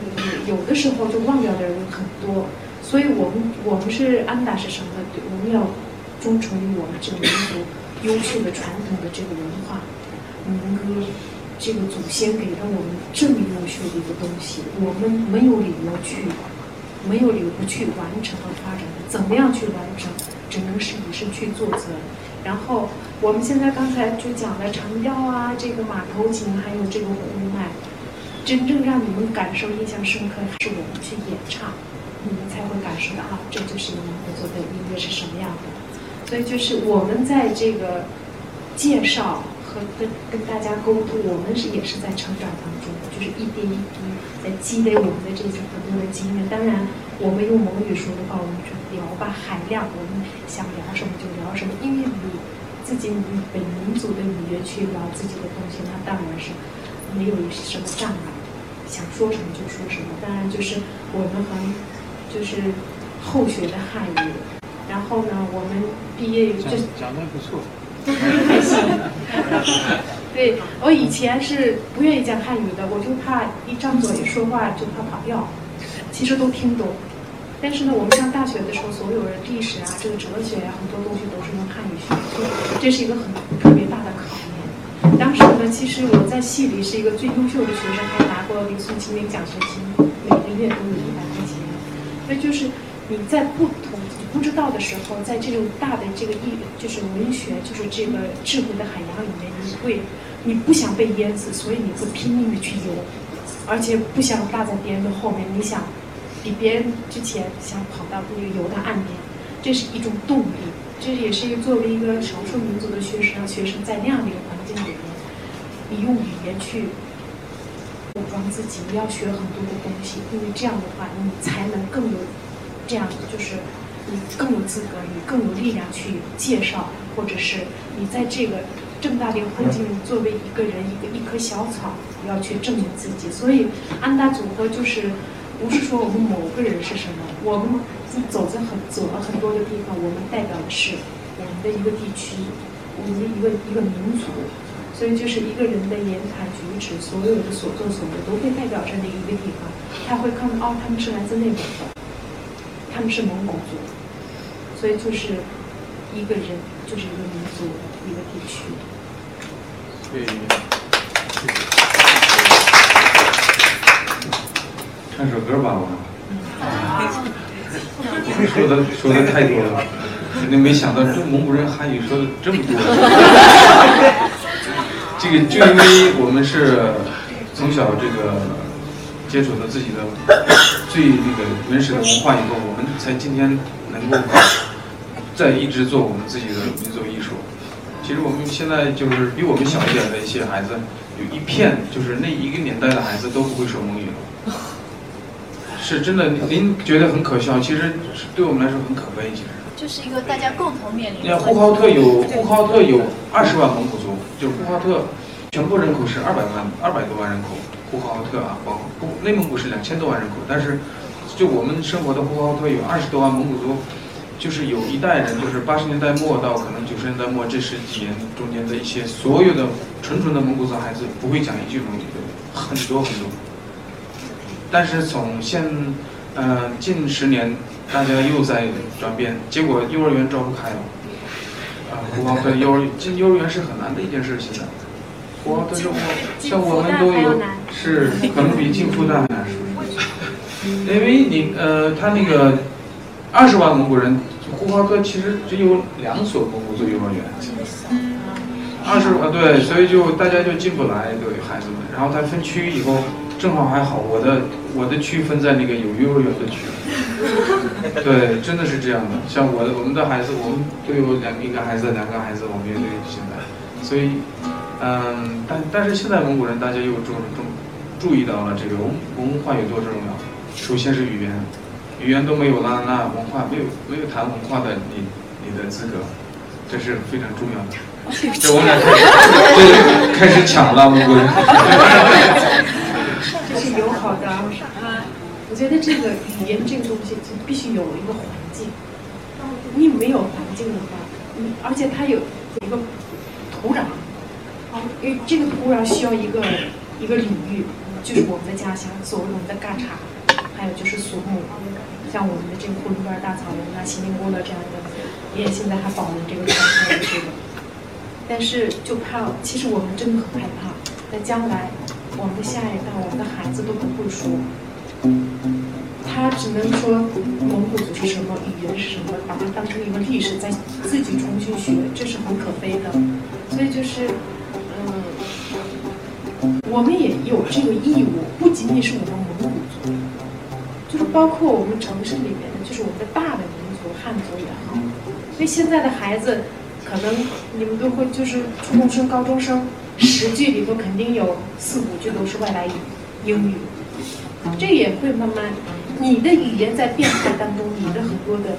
有的时候就忘掉的人很多。所以我们我们是安达是什么？我们要忠诚于我们这个民族优秀的传统的这个文化，民歌，这个祖先给了我们这么优秀的一个东西，我们没有理由去，没有理由不去完成和发展。怎么样去完成？只能是以身去做则。然后我们现在刚才就讲了长调啊，这个马头琴，还有这个呼麦，真正让你们感受印象深刻，还是我们去演唱。你们才会感受到啊，这就是你们合作的音乐是什么样的。所以就是我们在这个介绍和跟跟大家沟通，我们是也是在成长当中，就是一点一滴在积累我们的这种很多的经验。当然，我们用蒙语说的话，我们就聊吧，海量，我们想聊什么就聊什么，因为你自己以本民族的语言去聊自己的东西，那当然是没有什么障碍，想说什么就说什么。当然就是我们很。就是后学的汉语，然后呢，我们毕业于就讲的不错，(laughs) 还行。对我以前是不愿意讲汉语的，我就怕一张嘴说话就怕跑调。其实都听懂，但是呢，我们上大学的时候，所有的历史啊，这个哲学呀，很多东西都是用汉语学，这是一个很特别大的考验。当时呢，其实我在系里是一个最优秀的学生，还拿过李松青那奖学金，每个月都有一百块钱。那就是你在不同不知道的时候，在这种大的这个意，就是文学，就是这个智慧的海洋里面，你会，你不想被淹死，所以你会拼命的去游，而且不想落在别人的后面，你想比别人之前想跑到那个游到岸边，这是一种动力。这也是一个作为一个少数民族的学生，学生在那样的一个环境里面，你用语言去武装自己，你要学很多的东西，因为这样的话，你才能更有这样，就是你更有资格，你更有力量去介绍，或者是你在这个这么大的一个环境，作为一个人，一个一棵小草，要去证明自己。所以安达组合就是不是说我们某个人是什么，我们走在很走了很多的地方，我们代表的是我们的一个地区，我们的一个一个民族。所以就是一个人的言谈举止，所有的所作所为都会代表着那一个地方。他会看到哦，他们是来自内蒙的，他们是蒙古族，所以就是一个人就是一个民族一个地区。对，唱首歌吧，我。说的说的太多了，肯定没想到这蒙古人汉语说的这么多。(laughs) 这个就因为我们是从小这个接触到自己的最那个原始的文化以后，我们才今天能够再一直做我们自己的民族艺术。其实我们现在就是比我们小一点的一些孩子，有一片就是那一个年代的孩子都不会说蒙语了，(laughs) 是真的。您觉得很可笑，其实对我们来说很可悲。其实就是一个大家共同面临。你看呼和浩特有呼和浩特有二十万蒙古族，就是呼和浩特全部人口是二百万二百多万人口，呼和浩特啊，包括内蒙古是两千多万人口，但是就我们生活的呼和浩特有二十多万蒙古族。就是有一代人，就是八十年代末到可能九十年代末这十几年中间的一些所有的纯纯的蒙古族孩子不会讲一句蒙语的，很多很多。但是从现，呃，近十年大家又在转变，结果幼儿园招不开了。啊，呼和浩特幼儿进幼儿园是很难的一件事，现在。呼和浩特生活像我们都有是可能比进复旦还难，(laughs) 因为你呃，他那个。二十万蒙古人，呼和浩特其实只有两所蒙古族幼儿园。二十啊，对，所以就大家就进不来，对孩子们。然后他分区以后，正好还好，我的我的区分在那个有幼儿园的区。对，真的是这样的。像我的我们的孩子，我们都有两一个孩子，两个孩子，我们也对现在。所以，嗯，但但是现在蒙古人大家又注注注意到了这个文文化有多重要。首先是语言。语言都没有了，那文化没有没有谈文化的你你的资格，这是非常重要的。(laughs) 这我们俩对开始抢了，蒙古人。(laughs) 这是友好的啊！我觉得这个语言这个东西就必须有一个环境。你没有环境的话，你而且它有一个土壤，啊，因为这个土壤需要一个一个领域，就是我们的家乡，所谓我们的嘎查。还有就是肃穆，像我们的这个呼伦贝尔大草原啊、锡林郭勒这样的，也现在还保留这个传统的这个。但是就怕，其实我们真的很害怕，在将来，我们的下一代、我们的孩子都不会说，他只能说蒙古族是什么，语言是什么，把它当成一个历史，再自己重新学，这是很可悲的。所以就是，嗯，我们也有这个义务，不仅仅是我们蒙古族。就是包括我们城市里面的，就是我们的大的民族汉族也好，因为现在的孩子，可能你们都会就是初中生、高中生，十句里头肯定有四五句都是外来语，英语，这也会慢慢，你的语言在变化当中，你的很多的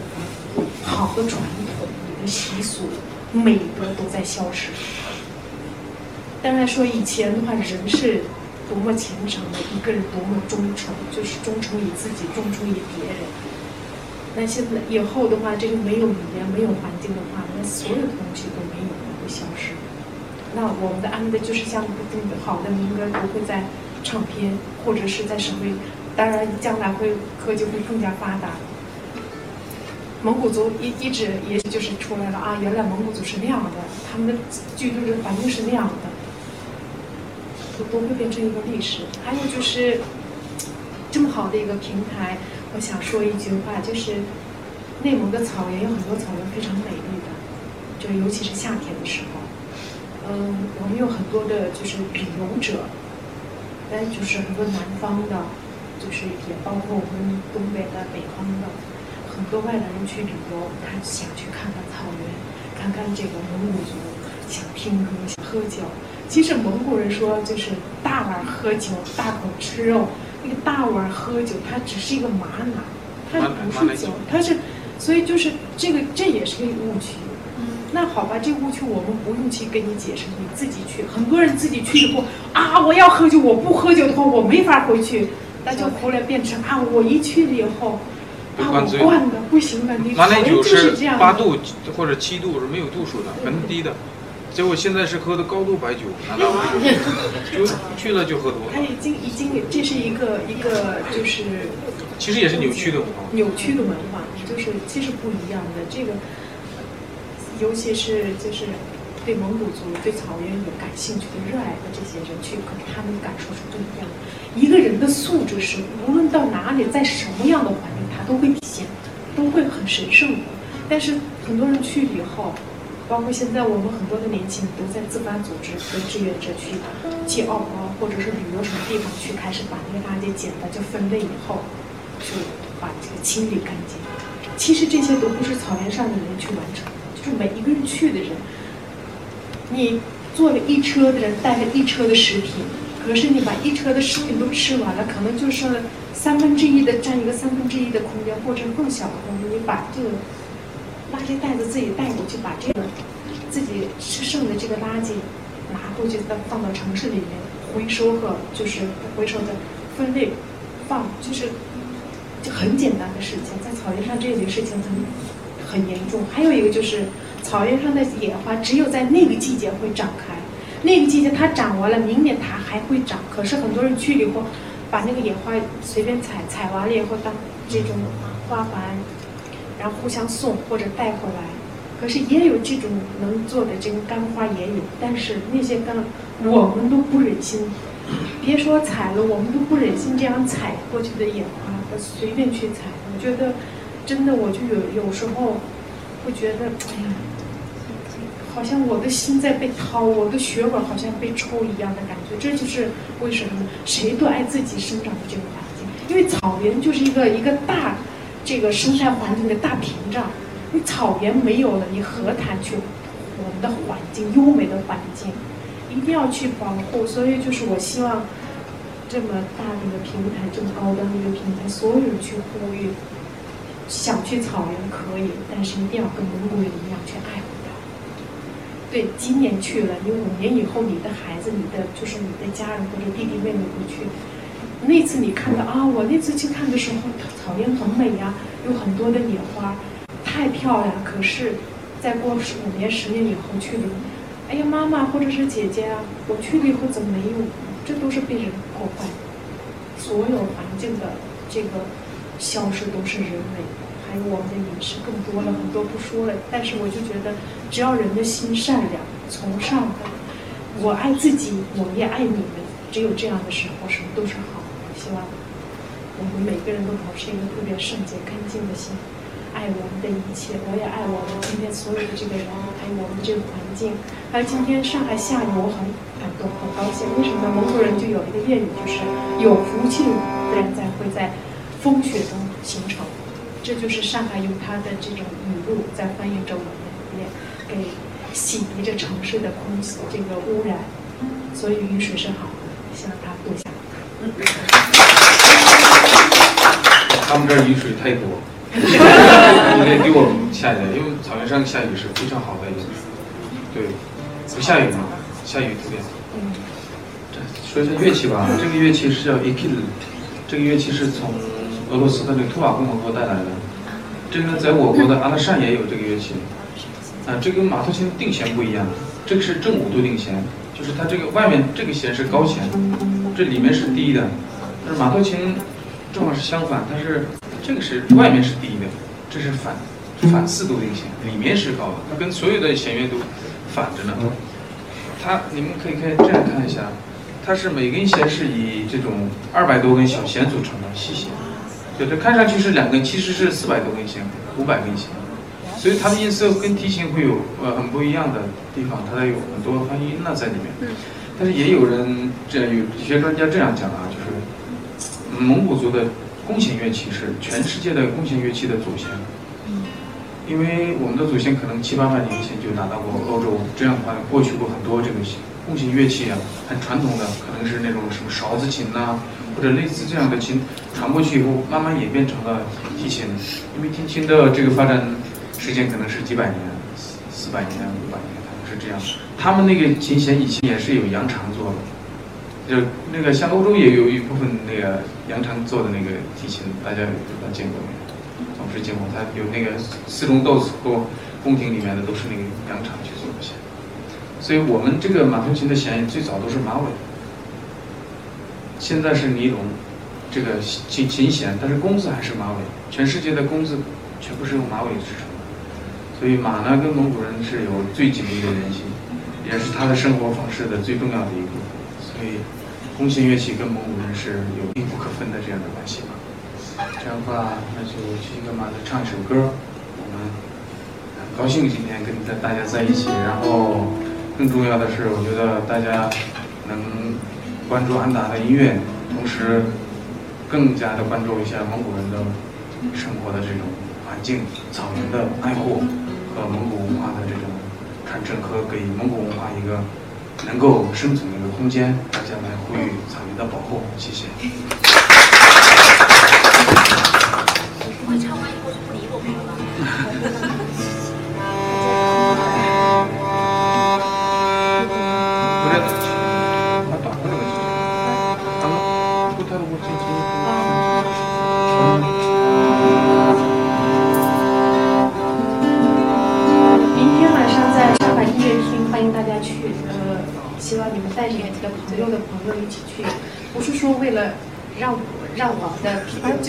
好的传统、你的习俗、美德都在消失。当然说以前的话，人是。多么虔诚的一个人，多么忠诚，就是忠诚于自己，忠诚于别人。那现在以后的话，这个没有语言，没有环境的话，那所有的东西都没有，会消失。那我们的安的就是像好的民歌，都会在唱片或者是在社会？当然，将来会科技会更加发达。蒙古族一一直也许就是出来了啊，原来蒙古族是那样的，他们的居住的环境是那样的。都会变成一个历史。还有就是这么好的一个平台，我想说一句话，就是内蒙的草原有很多草原非常美丽的，就尤其是夏天的时候。嗯，我们有很多的就是旅游者，但就是很多南方的，就是也包括我们东北的、北方的，很多外来人去旅游，他想去看看草原，看看这个蒙古族，想听歌，想喝酒。其实蒙古人说就是大碗喝酒，大口吃肉。那个大碗喝酒，它只是一个玛瑙，它不是酒，它是，所以就是这个这也是个误区。那好吧，这误区我们不用去跟你解释，你自己去。很多人自己去以后啊，我要喝酒，我不喝酒的话，我没法回去。那就后来变成啊，我一去了以后，把我灌的不行了。你马奶酒是八度或者七度是没有度数的，很低的。结果现在是喝的高度白酒，难道就去了就喝多了？他已经已经，这是一个一个就是，其实也是扭曲的文化。扭曲的文化就是其实不一样的。这个，尤其是就是对蒙古族、对草原有感兴趣的、热爱的这些人去，可能他们的感受是不一样的。一个人的素质是无论到哪里，在什么样的环境，他都会体现，都会很神圣的。但是很多人去了以后。包括现在我们很多的年轻人都在自发组织和志愿者去接奥包，或者是旅游什么地方去，开始把那个垃圾捡了，就分类以后，就把这个清理干净。其实这些都不是草原上的人去完成，就是每一个人去的人。你坐了一车的人带了一车的食品，可是你把一车的食品都吃完了，可能就剩三分之一的占一个三分之一的空间，或者更小的空间，你把这个。垃圾袋子自己带过去，把这个自己吃剩的这个垃圾拿过去，再放到城市里面回收和就是回收的分类放，就是就很简单的事情。在草原上这件事情很很严重。还有一个就是草原上的野花只有在那个季节会长开，那个季节它长完了，明年它还会长。可是很多人去了以后，把那个野花随便采，采完了以后当这种花环。然后互相送或者带回来，可是也有这种能做的这个干花也有，但是那些干我们都不忍心，别说采了，我们都不忍心这样采过去的野花，随便去采。我觉得，真的我就有有时候会觉得，哎呀，好像我的心在被掏，我的血管好像被抽一样的感觉。这就是为什么谁都爱自己生长的这个环境，因为草原就是一个一个大。这个生态环境的大屏障，你草原没有了，你何谈去我们的环境优美的环境，一定要去保护。所以就是我希望这么大的一个平台，这么高端的一个平台，所有人去呼吁，想去草原可以，但是一定要跟蒙古人一样去爱护它。对，今年去了，你五年以后，你的孩子，你的就是你的家人或者弟弟妹妹会去。那次你看到啊，我那次去看的时候，草原很美呀，有很多的野花，太漂亮。可是，再过十五年、十年以后去了，哎呀，妈妈或者是姐姐啊，我去了以后怎么没有？这都是被人破坏，所有环境的这个消失都是人为，还有我们的饮食更多了很多不说了。但是我就觉得，只要人的心善良、从上的，我爱自己，我也爱你们，只有这样的时候，什么都是好。希望我们每个人都保持一个特别圣洁、干净的心，爱我们的一切。我也爱我们今天所有的这个人，还有我们这个环境。还有今天上海下雨，我很感动、很高兴。为什么呢？蒙古人就有一个谚语，就是“有福气的人才会在风雪中形成”。这就是上海用它的这种语录在翻译着我们，也给洗涤着城市的空气这个污染。所以雨水是好的，希望它多下。他们这儿雨水太多，应该给我们下一点，因为草原上下雨是非常好的一个。对，不下雨吗？下雨特别好。这说一下乐器吧，这个乐器是叫 e k i l 这个乐器是从俄罗斯的那个图瓦共和国带来的。这个，在我国的阿拉善也有这个乐器。啊，这跟马头琴定弦不一样，这个是正五度定弦，就是它这个外面这个弦是高弦。这里面是低的，但是马头琴正好是相反，它是这个是外面是低的，这是反反四度定弦，里面是高的，它跟所有的弦乐都反着呢。它你们可以看这样看一下，它是每根弦是以这种二百多根小弦组成的细弦，对，它看上去是两根，其实是四百多根弦，五百根弦，所以它的音色跟提琴会有呃很不一样的地方，它有很多发音呢在里面。但是也有人这样有有些专家这样讲啊，就是蒙古族的弓弦乐器是全世界的弓弦乐器的祖先。因为我们的祖先可能七八百年前就拿到过欧洲，这样的话过去过很多这个弓弦乐器啊，很传统的，可能是那种什么勺子琴呐、或者类似这样的琴，传过去以后，慢慢演变成了提琴。因为提琴的这个发展时间可能是几百年，四四百年、五百年，他们那个琴弦以前也是有羊肠做的，就那个像欧洲也有一部分那个羊肠做的那个提琴，大家有没有见过没有？总是见过，它有那个四重豆子或宫廷里面的都是那个羊肠去做的弦，所以我们这个马头琴的弦最早都是马尾，现在是尼龙，这个琴琴弦，但是弓子还是马尾，全世界的弓子全部是用马尾制成，所以马呢跟蒙古人是有最紧密的联系，也是他的生活方式的最重要的一部分，所以弓弦乐器跟蒙古人是有密不可分的这样的关系吧。这样的话，那就去跟马子唱一首歌。我们很高兴今天跟大大家在一起，然后更重要的是，我觉得大家能关注安达的音乐，同时更加的关注一下蒙古人的生活的这种环境、草原的爱护蒙古文化的这种传承，和给蒙古文化一个能够生存的一个空间。大家来呼吁草原的保护，谢谢。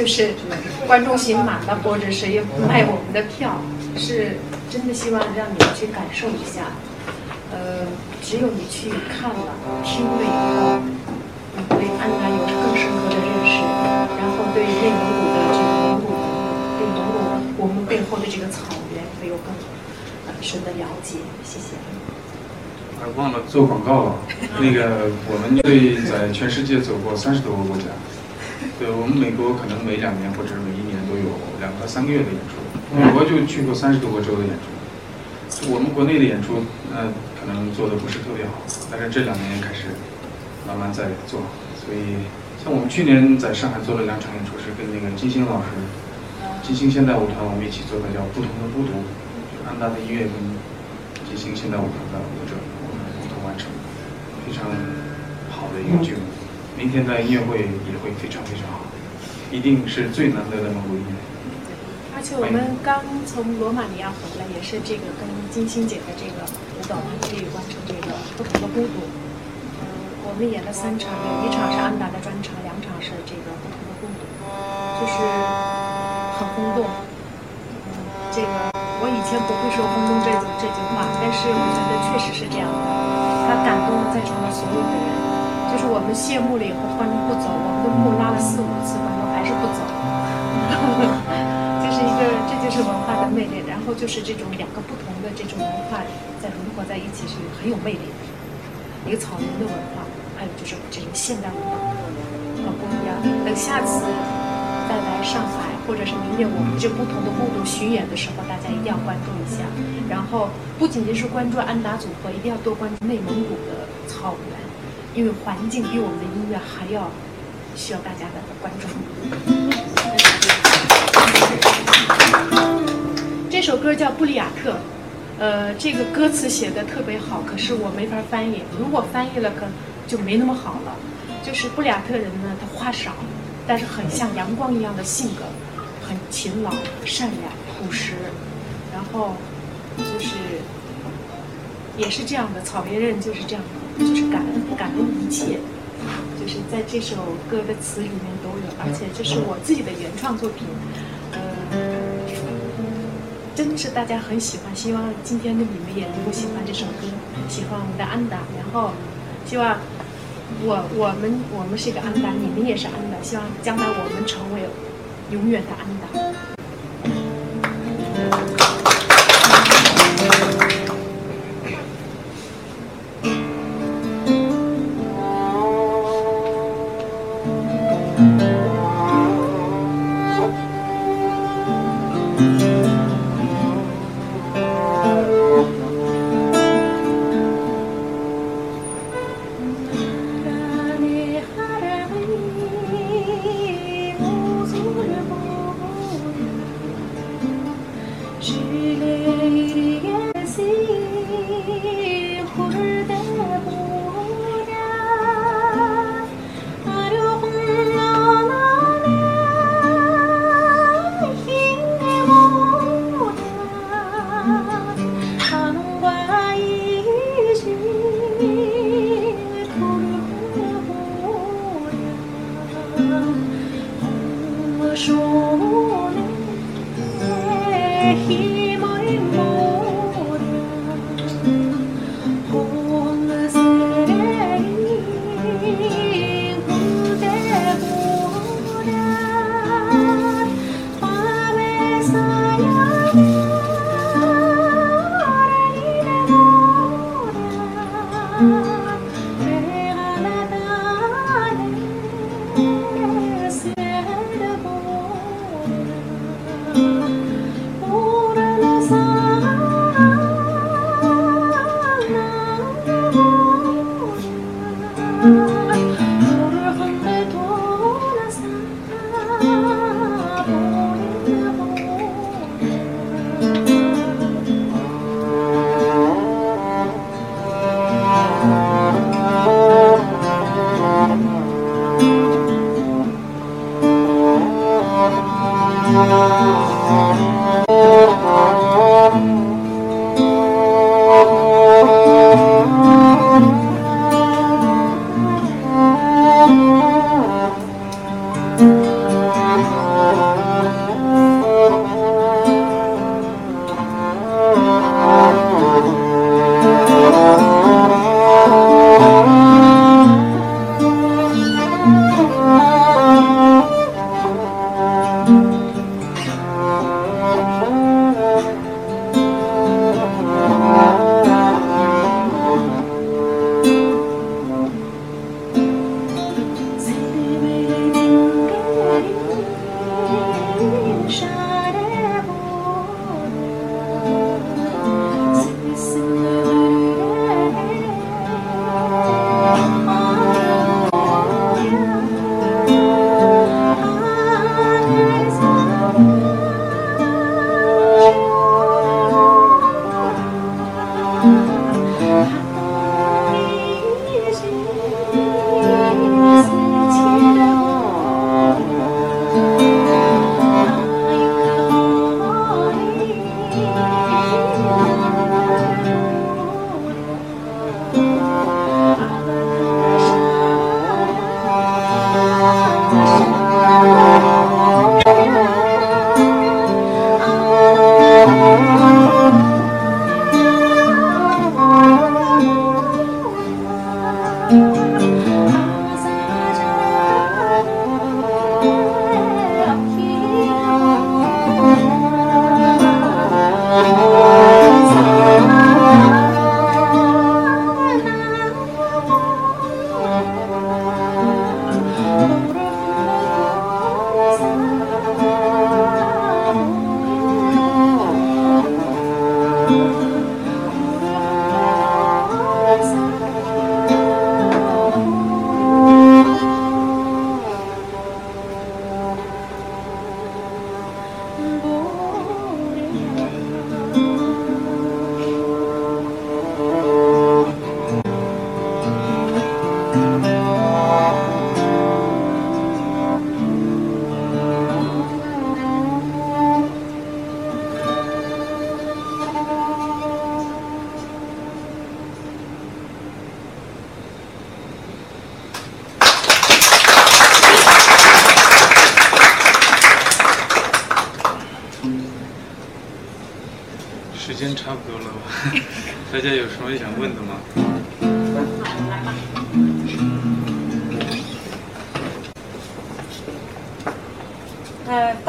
就是观众席满了，或者是要卖我们的票，是真的希望让你们去感受一下。呃，只有你去看了、听了以后，你对安南有更深刻的认识，然后对内蒙古的这个蒙古文化，对蒙古我们背后的这个草原会有更深的了解。谢谢。啊，忘了做广告了。那个，我们对在全世界走过三十多个国家。对我们美国可能每两年或者每一年都有两到三个月的演出，美国就去过三十多个州的演出。我们国内的演出，呃，可能做的不是特别好，但是这两年开始慢慢在做。所以，像我们去年在上海做了两场演出，是跟那个金星老师、金星现代舞团我们一起做的，叫《不同的孤独》，就安达的音乐跟金星现代舞团的舞者我们共同完成，非常好的一个剧目。明天的音乐会也会非常非常好，一定是最难得的蒙古音乐。而且我们刚从罗马尼亚回来，也是这个跟金星姐的这个舞蹈团队完成这个不同的孤独。嗯，我们演了三场，有一场是安达的专场，两场是这个不同的孤独，就是很轰动。嗯，这个我以前不会说轰动这这句话，但是我觉得确实是这样的，它感动了在场的所有的人。就是我们谢幕了以后，观众不走，我们的幕拉了四五次，观众还是不走。(laughs) 这是一个，这就是文化的魅力。然后就是这种两个不同的这种文化在融合在一起是很有魅力的。一个草原的文化，还有就是这种现代文化，很不一样。等下次再来上海，或者是明年我们这不同的孤独巡演的时候，大家一定要关注一下。然后不仅仅是关注安达组合，一定要多关注内蒙古的草原，因为环境比我们的音乐还要需要大家的关注。这首歌叫《布里亚特》，呃，这个歌词写的特别好，可是我没法翻译。如果翻译了，可就没那么好了。就是布里亚特人呢，他话少，但是很像阳光一样的性格，很勤劳、善良、朴实，然后就是也是这样的。草原人就是这样的，就是感恩感恩一切，就是在这首歌的词里面都有，而且这是我自己的原创作品，呃。真的是大家很喜欢，希望今天的你们也能够喜欢这首歌，喜欢我们的安达，然后希望我我们我们是一个安达，你们也是安达，希望将来我们成为永远的安达。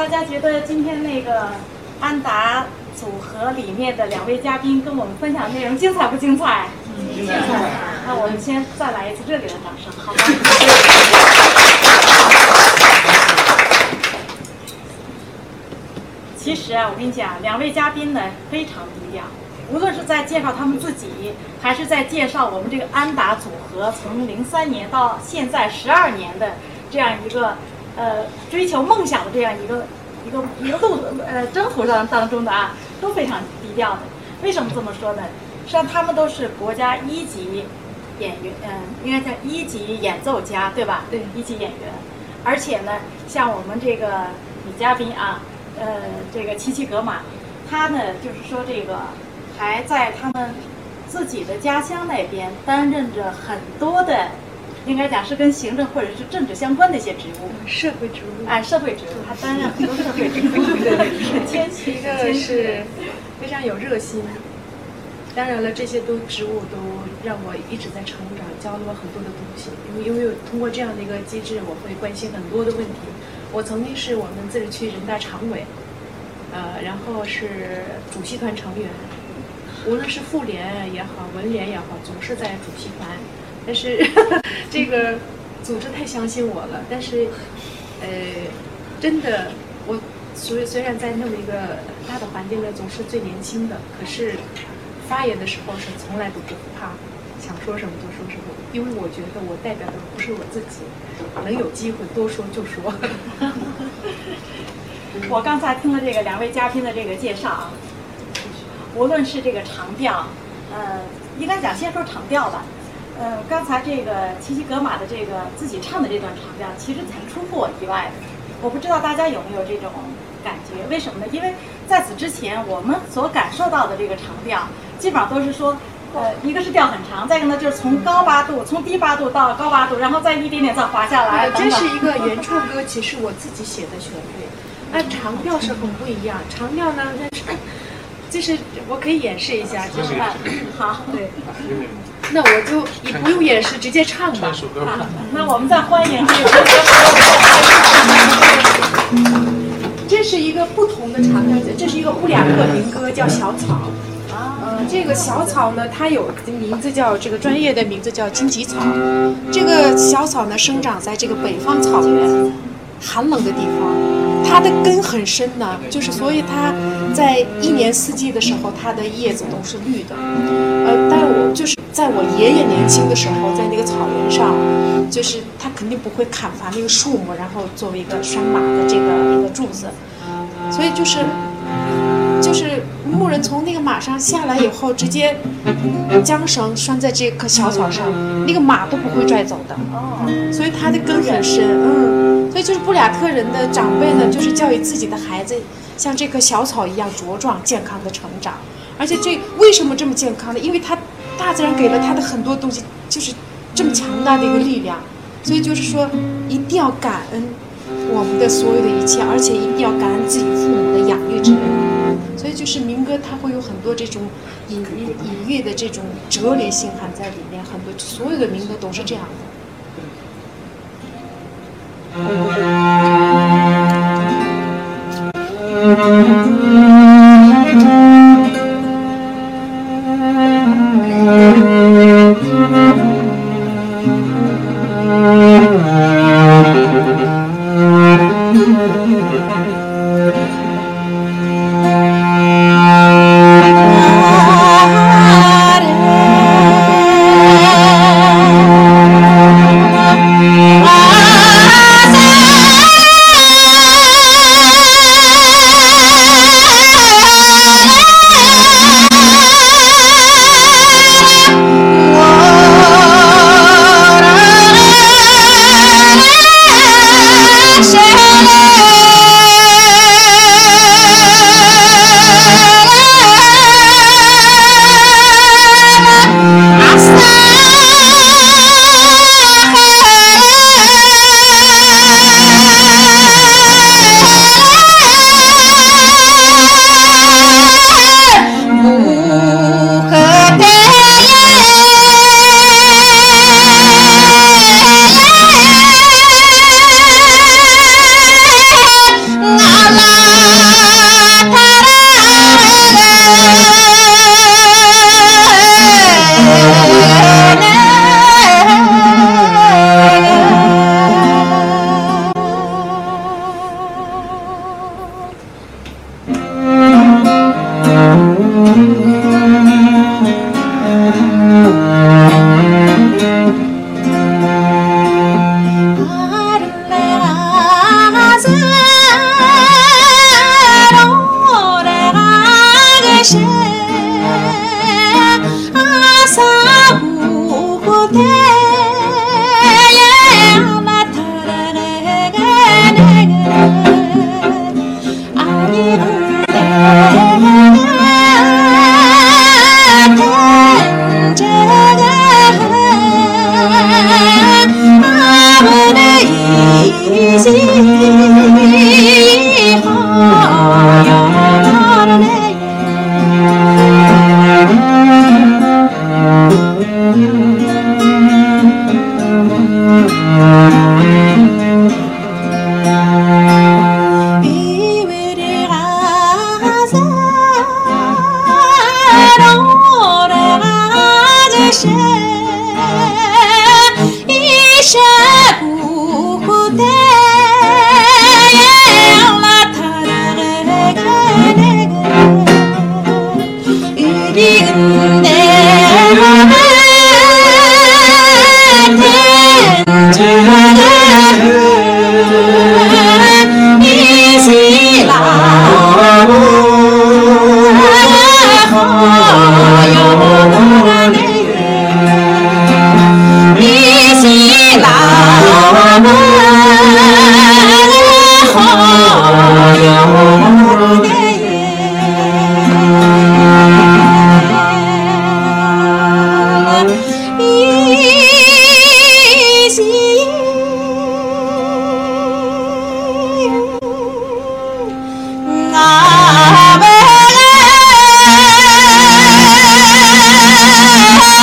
大家觉得今天那个安达组合里面的两位嘉宾跟我们分享内容精彩不精彩？精彩。那我们先再来一次热烈的掌声，好吗？其实啊，我跟你讲，两位嘉宾呢非常低调，无论是在介绍他们自己，还是在介绍我们这个安达组合从零三年到现在十二年的这样一个呃追求梦想的这样一个一个一个路呃征途上当中的啊，都非常低调的。为什么这么说呢？实际上他们都是国家一级演员，嗯，应该叫一级演奏家，对吧？对一级演员。而且呢，像我们这个女嘉宾啊，呃，这个琪琪格玛，她呢就是说这个还在他们自己的家乡那边担任着很多的，应该讲是跟行政或者是政治相关的一些职务。社会职务。哎，社会职务，他担任很多社会职务，(laughs) 对对，很谦虚，一个是非常有热心。当然了，这些都职务都让我一直在成长，教了我很多的东西。因为因为通过这样的一个机制，我会关心很多的问题。我曾经是我们自治区人大常委，呃，然后是主席团成员，无论是妇联也好，文联也好，总是在主席团。但是 (laughs) 这个组织太相信我了，但是呃，真的我虽虽然在那么一个大的环境呢，总是最年轻的，可是。发言的时候是从来都不怕，想说什么就说什么，因为我觉得我代表的不是我自己，能有机会多说就说。(laughs) 我刚才听了这个两位嘉宾的这个介绍啊，无论是这个长调，呃，应该讲先说长调吧，呃，刚才这个齐齐格玛的这个自己唱的这段长调，其实挺出乎我意外的。我不知道大家有没有这种感觉？为什么呢？因为在此之前，我们所感受到的这个长调。基本上都是说，呃，一个是调很长，再一个呢就是从高八度，从低八度到高八度，然后再一点点再滑下来。这是一个原创歌曲，是我自己写的旋律。那长调是很不一样，长调呢，那是，就是我可以演示一下，就是 (clears throat) 好，对。那我就你不用演示，直接唱吧。好，那我们再欢迎这个。这是一个不同的长调，这是一个布里亚克民歌，叫《小草》。这个小草呢，它有名字叫这个专业的名字叫荆棘草。这个小草呢，生长在这个北方草原寒冷的地方，它的根很深呢，就是所以它在一年四季的时候，它的叶子都是绿的。呃，但我就是在我爷爷年轻的时候，在那个草原上，就是他肯定不会砍伐那个树木，然后作为一个拴马的这个一个柱子，所以就是。就是牧人从那个马上下来以后，直接将绳拴在这棵小草上，那个马都不会拽走的。哦，所以他的根很深。嗯，所以就是布雅克人的长辈呢，就是教育自己的孩子像这棵小草一样茁壮健康的成长。而且这为什么这么健康呢？因为他大自然给了他的很多东西，就是这么强大的一个力量。所以就是说，一定要感恩我们的所有的一切，而且一定要感恩自己父母的养育之恩。所以就是民歌，它会有很多这种隐隐喻的这种哲理性含在里面，很多所有的民歌都是这样的。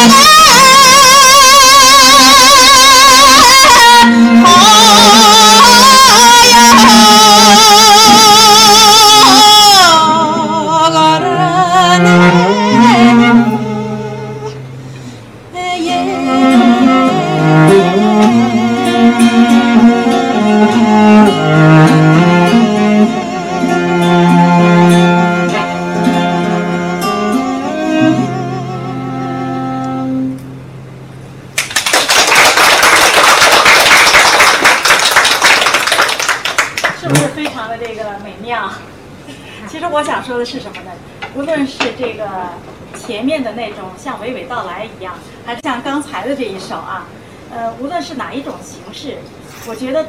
是不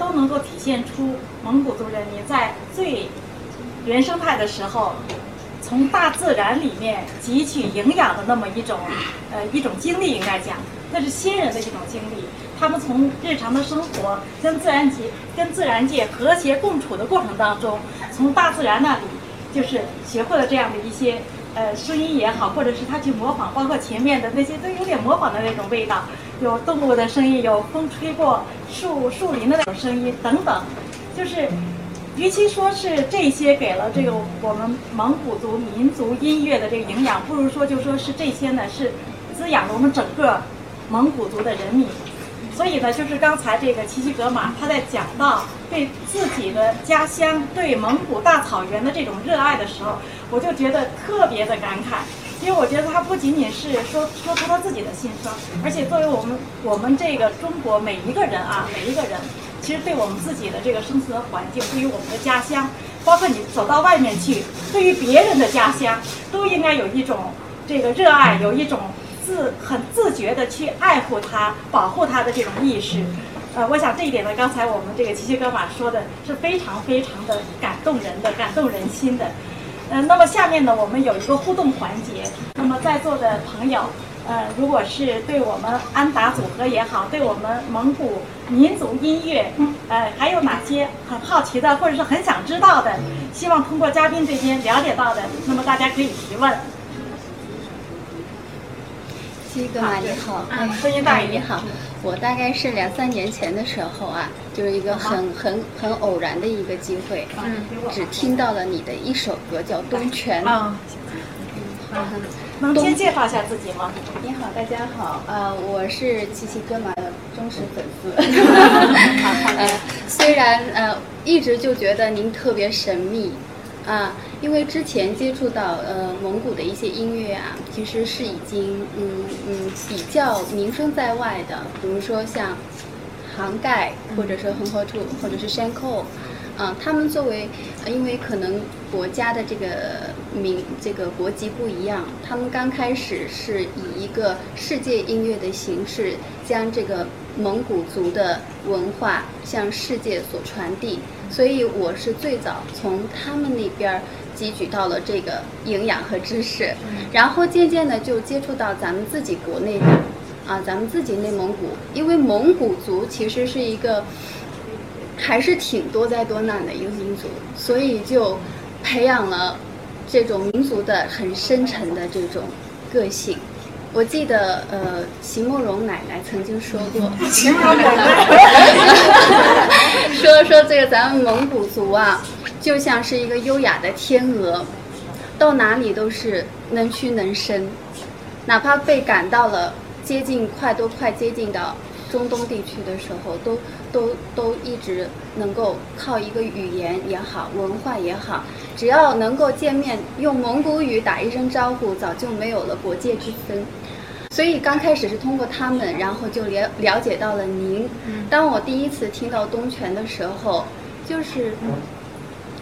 都能够体现出蒙古族人民在最原生态的时候，从大自然里面汲取营养的那么一种呃一种经历，应该讲，那是先人的一种经历。他们从日常的生活跟自然界跟自然界和谐共处的过程当中，从大自然那里就是学会了这样的一些呃声音也好，或者是他去模仿，包括前面的那些都有点模仿的那种味道，有动物的声音，有风吹过树树林的那种声音等等，就是。与其说是这些给了这个我们蒙古族民族音乐的这个营养，不如说就说是这些呢是滋养了我们整个蒙古族的人民。所以呢，就是刚才这个齐齐格玛他在讲到对自己的家乡、对蒙古大草原的这种热爱的时候，我就觉得特别的感慨，因为我觉得他不仅仅是说说出他自己的心声，而且作为我们我们这个中国每一个人啊，每一个人，其实对我们自己的这个生存环境，对于我们的家乡，包括你走到外面去，对于别人的家乡，都应该有一种这个热爱，有一种。自很自觉的去爱护它、保护它的这种意识，呃，我想这一点呢，刚才我们这个齐齐哥玛说的是非常非常的感动人的、感动人心的。嗯，那么下面呢，我们有一个互动环节。那么在座的朋友，呃，如果是对我们安达组合也好，对我们蒙古民族音乐，呃，还有哪些很好奇的，或者是很想知道的，希望通过嘉宾这边了解到的，那么大家可以提问。七哥玛你好，嗯，声音大一你。好，我大概是两三年前的时候啊，就是一个很很很偶然的一个机会，嗯只听到了你的一首歌叫《东泉》。啊，能先介绍一下自己吗？你好，大家好，呃，我是七七哥玛的忠实粉丝。(laughs) 呃，虽然呃一直就觉得您特别神秘，啊，因为之前接触到呃蒙古的一些音乐啊，其实是已经嗯嗯比较名声在外的，比如说像杭盖，或者是恒河图，或者是山寇，啊，他们作为因为可能国家的这个民这个国籍不一样，他们刚开始是以一个世界音乐的形式，将这个蒙古族的文化向世界所传递。所以我是最早从他们那边儿汲取到了这个营养和知识，然后渐渐的就接触到咱们自己国内的，啊，咱们自己内蒙古，因为蒙古族其实是一个还是挺多灾多难的一个民族，所以就培养了这种民族的很深沉的这种个性。我记得，呃，席慕容奶奶曾经说过，席慕容奶奶。(laughs) 说说这个咱们蒙古族啊，就像是一个优雅的天鹅，到哪里都是能屈能伸，哪怕被赶到了接近快都快接近到中东地区的时候，都都都一直能够靠一个语言也好，文化也好，只要能够见面，用蒙古语打一声招呼，早就没有了国界之分。所以刚开始是通过他们，然后就了了解到了您。当我第一次听到东泉的时候，就是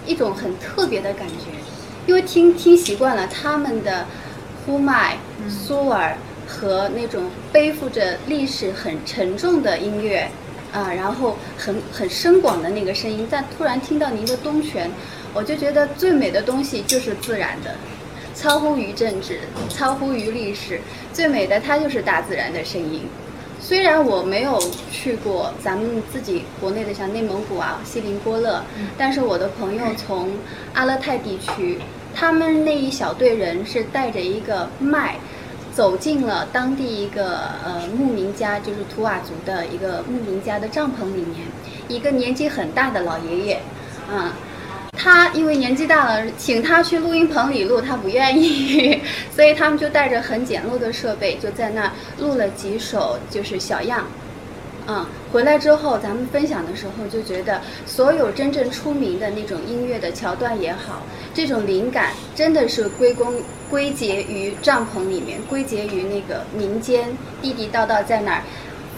一种很特别的感觉，因为听听习惯了他们的呼麦、苏尔和那种背负着历史很沉重的音乐，啊，然后很很深广的那个声音，但突然听到您的东泉，我就觉得最美的东西就是自然的。超乎于政治，超乎于历史，最美的它就是大自然的声音。虽然我没有去过咱们自己国内的像内蒙古啊、锡林郭勒，但是我的朋友从阿勒泰地区，他们那一小队人是带着一个麦，走进了当地一个呃牧民家，就是图瓦族的一个牧民家的帐篷里面，一个年纪很大的老爷爷，啊。他因为年纪大了，请他去录音棚里录，他不愿意，(laughs) 所以他们就带着很简陋的设备，就在那儿录了几首，就是小样。嗯，回来之后，咱们分享的时候就觉得，所有真正出名的那种音乐的桥段也好，这种灵感真的是归功归结于帐篷里面，归结于那个民间地地道道在那儿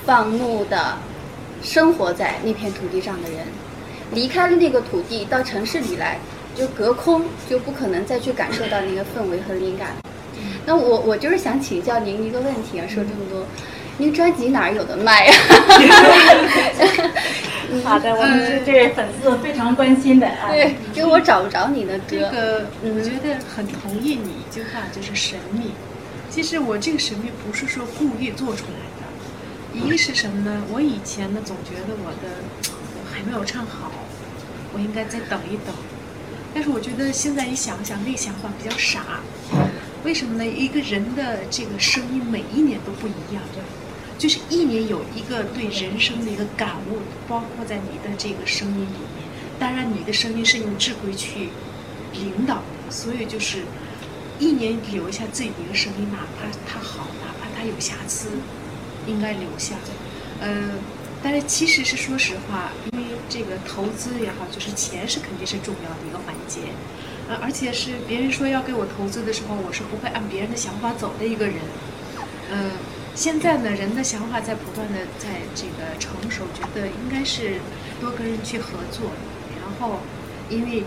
放牧的，生活在那片土地上的人。离开了那个土地，到城市里来，就隔空就不可能再去感受到那个氛围和灵感。那我我就是想请教您一个问题啊，说这么多，您专辑哪儿有的卖呀？(laughs) 好的，我们是这位粉丝非常关心的啊。对，因为我找不着你的歌。这个我觉得很同意你一句话，就是神秘。其实我这个神秘不是说故意做出来的，一个是什么呢？我以前呢总觉得我的还没有唱好。我应该再等一等，但是我觉得现在一想想，那想法比较傻。为什么呢？一个人的这个声音每一年都不一样，对就是一年有一个对人生的一个感悟，包括在你的这个声音里面。当然，你的声音是用智慧去领导的，所以就是一年留下自己的一个声音，哪怕它好，哪怕它有瑕疵，应该留下。嗯。但是其实是说实话，因为这个投资也好，就是钱是肯定是重要的一个环节，呃，而且是别人说要给我投资的时候，我是不会按别人的想法走的一个人。嗯，现在呢，人的想法在不断的在这个成熟，觉得应该是多跟人去合作。然后，因为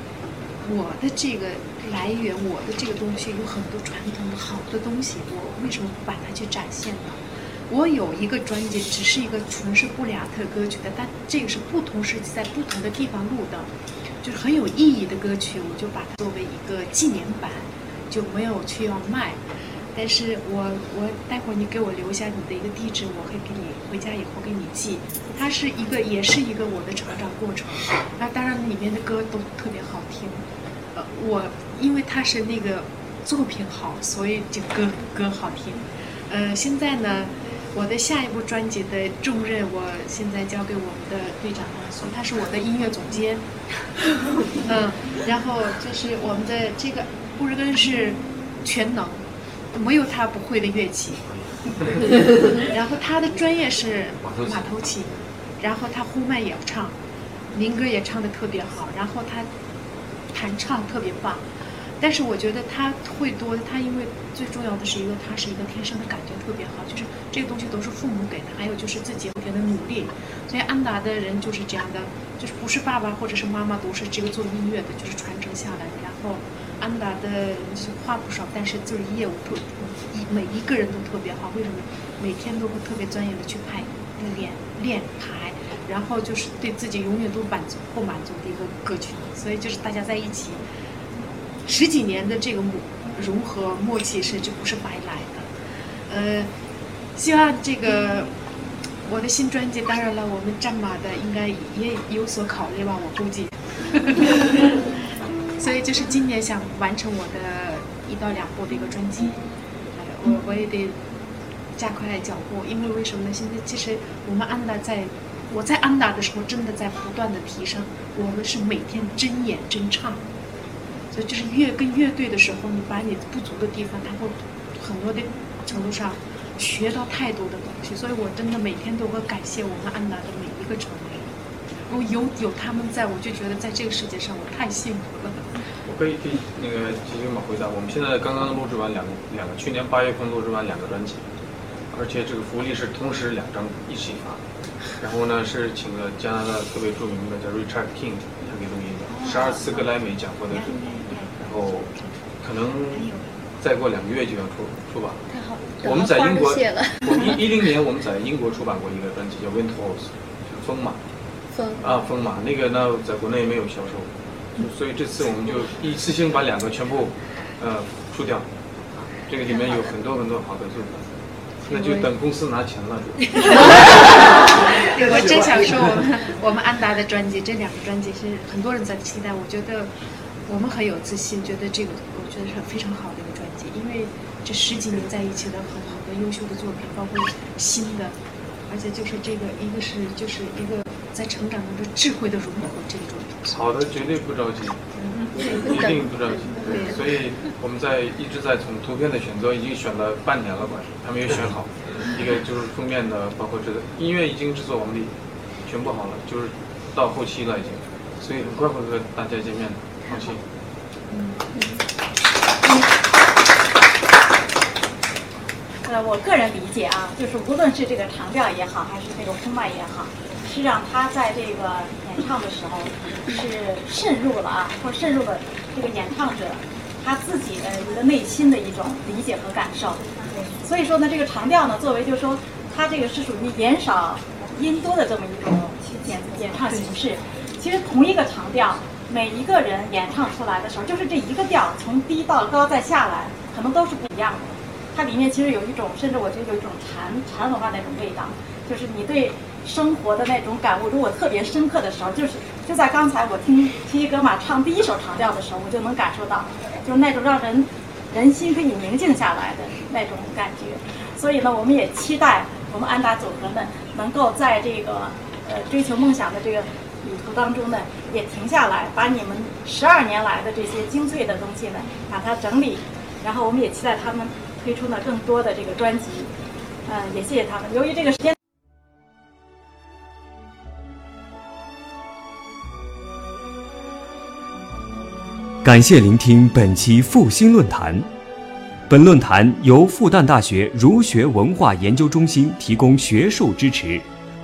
我的这个来源，我的这个东西有很多传统的好的东西，我为什么不把它去展现呢？我有一个专辑，只是一个纯是布里亚特歌曲的，但这个是不同时期在不同的地方录的，就是很有意义的歌曲，我就把它作为一个纪念版，就没有去要卖。但是我我待会儿你给我留下你的一个地址，我会给你回家以后给你寄。它是一个，也是一个我的成长过程。那当然里面的歌都特别好听。呃，我因为它是那个作品好，所以就歌歌好听。呃，现在呢。我的下一部专辑的重任，我现在交给我们的队长了，所以他是我的音乐总监。(laughs) 嗯，然后就是我们的这个布日根是全能，没有他不会的乐器。(laughs) 然后他的专业是马头琴，然后他呼麦也唱，民歌也唱的特别好，然后他弹唱特别棒。但是我觉得他会多，他因为最重要的是一个，他是一个天生的感觉特别好，就是这个东西都是父母给的，还有就是自己后天的努力。所以安达的人就是这样的，就是不是爸爸或者是妈妈都是这个做音乐的，就是传承下来。然后安达的是话不少，但是就是业务特一每一个人都特别好。为什么？每天都会特别专业的去拍练练排，然后就是对自己永远都满足不满足的一个歌曲。所以就是大家在一起十几年的这个磨融合默契是就不是白来的。呃，希望这个我的新专辑，当然了，我们战马的应该也有所考虑吧，我估计。(laughs) 所以就是今年想完成我的一到两部的一个专辑，我我也得加快脚步，因为为什么呢？现在其实我们安达在，我在安达的时候真的在不断的提升，我们是每天真演真唱，所以就是乐跟乐队的时候，你把你不足的地方，他会很多的程度上学到太多的东西，所以我真的每天都会感谢我们安达的每一个成员。我有有他们在，我就觉得在这个世界上我太幸福了。我可以可以那个继续嘛回答。我们现在刚刚录制完两个两个，去年八月份录制完两个专辑，而且这个福利是同时两张一起发。然后呢是请了加拿大特别著名的叫 Richard King，他给录音的，十二次格莱美奖获得者。然后可能再过两个月就要出出版。太好了，我们在英国，我们一一零年我们在英国出版过一个专辑叫 Wind Horse，就风马。风啊，风马那个呢，在国内没有销售，所以这次我们就一次性把两个全部呃出掉，这个里面有很多很多好的作品，那就等公司拿钱了。(laughs) 我真想说，我们我们安达的专辑，这两个专辑是很多人在期待，我觉得我们很有自信，觉得这个我觉得是非常好的一个专辑，因为这十几年在一起的很好的优秀的作品，包括新的，而且就是这个一个是就是一个。在成长当中，智慧的融合这种。好的，绝对不着急，一定不着急。对，所以我们在一直在从图片的选择，已经选了半年了吧，还没有选好。一个就是封面的，包括这个音乐已经制作完毕，全部好了，就是到后期了已经，所以很快会和大家见面的，放心。呃，我个人理解啊，就是无论是这个长调也好，还是这个呼麦也好。实际上，他在这个演唱的时候是渗入了啊，或渗入了这个演唱者他自己的一个内心的一种理解和感受。所以说呢，这个长调呢，作为就是说，它这个是属于言少音多的这么一种演演唱形式。其实同一个长调，每一个人演唱出来的时候，就是这一个调从低到高再下来，可能都是不一样的。它里面其实有一种，甚至我觉得有一种禅禅文化那种味道，就是你对。生活的那种感悟，如果特别深刻的时候，就是就在刚才我听七哥嘛唱第一首长调的时候，我就能感受到，就是那种让人人心可以宁静下来的那种感觉。所以呢，我们也期待我们安达组合们能够在这个呃追求梦想的这个当中呢，也停下来，把你们十二年来的这些精粹的东西呢，把它整理，然后我们也期待他们推出呢更多的这个专辑。嗯，也谢谢他们。由于这个时间。感谢聆听本期复兴论坛。本论坛由复旦大学儒学文化研究中心提供学术支持。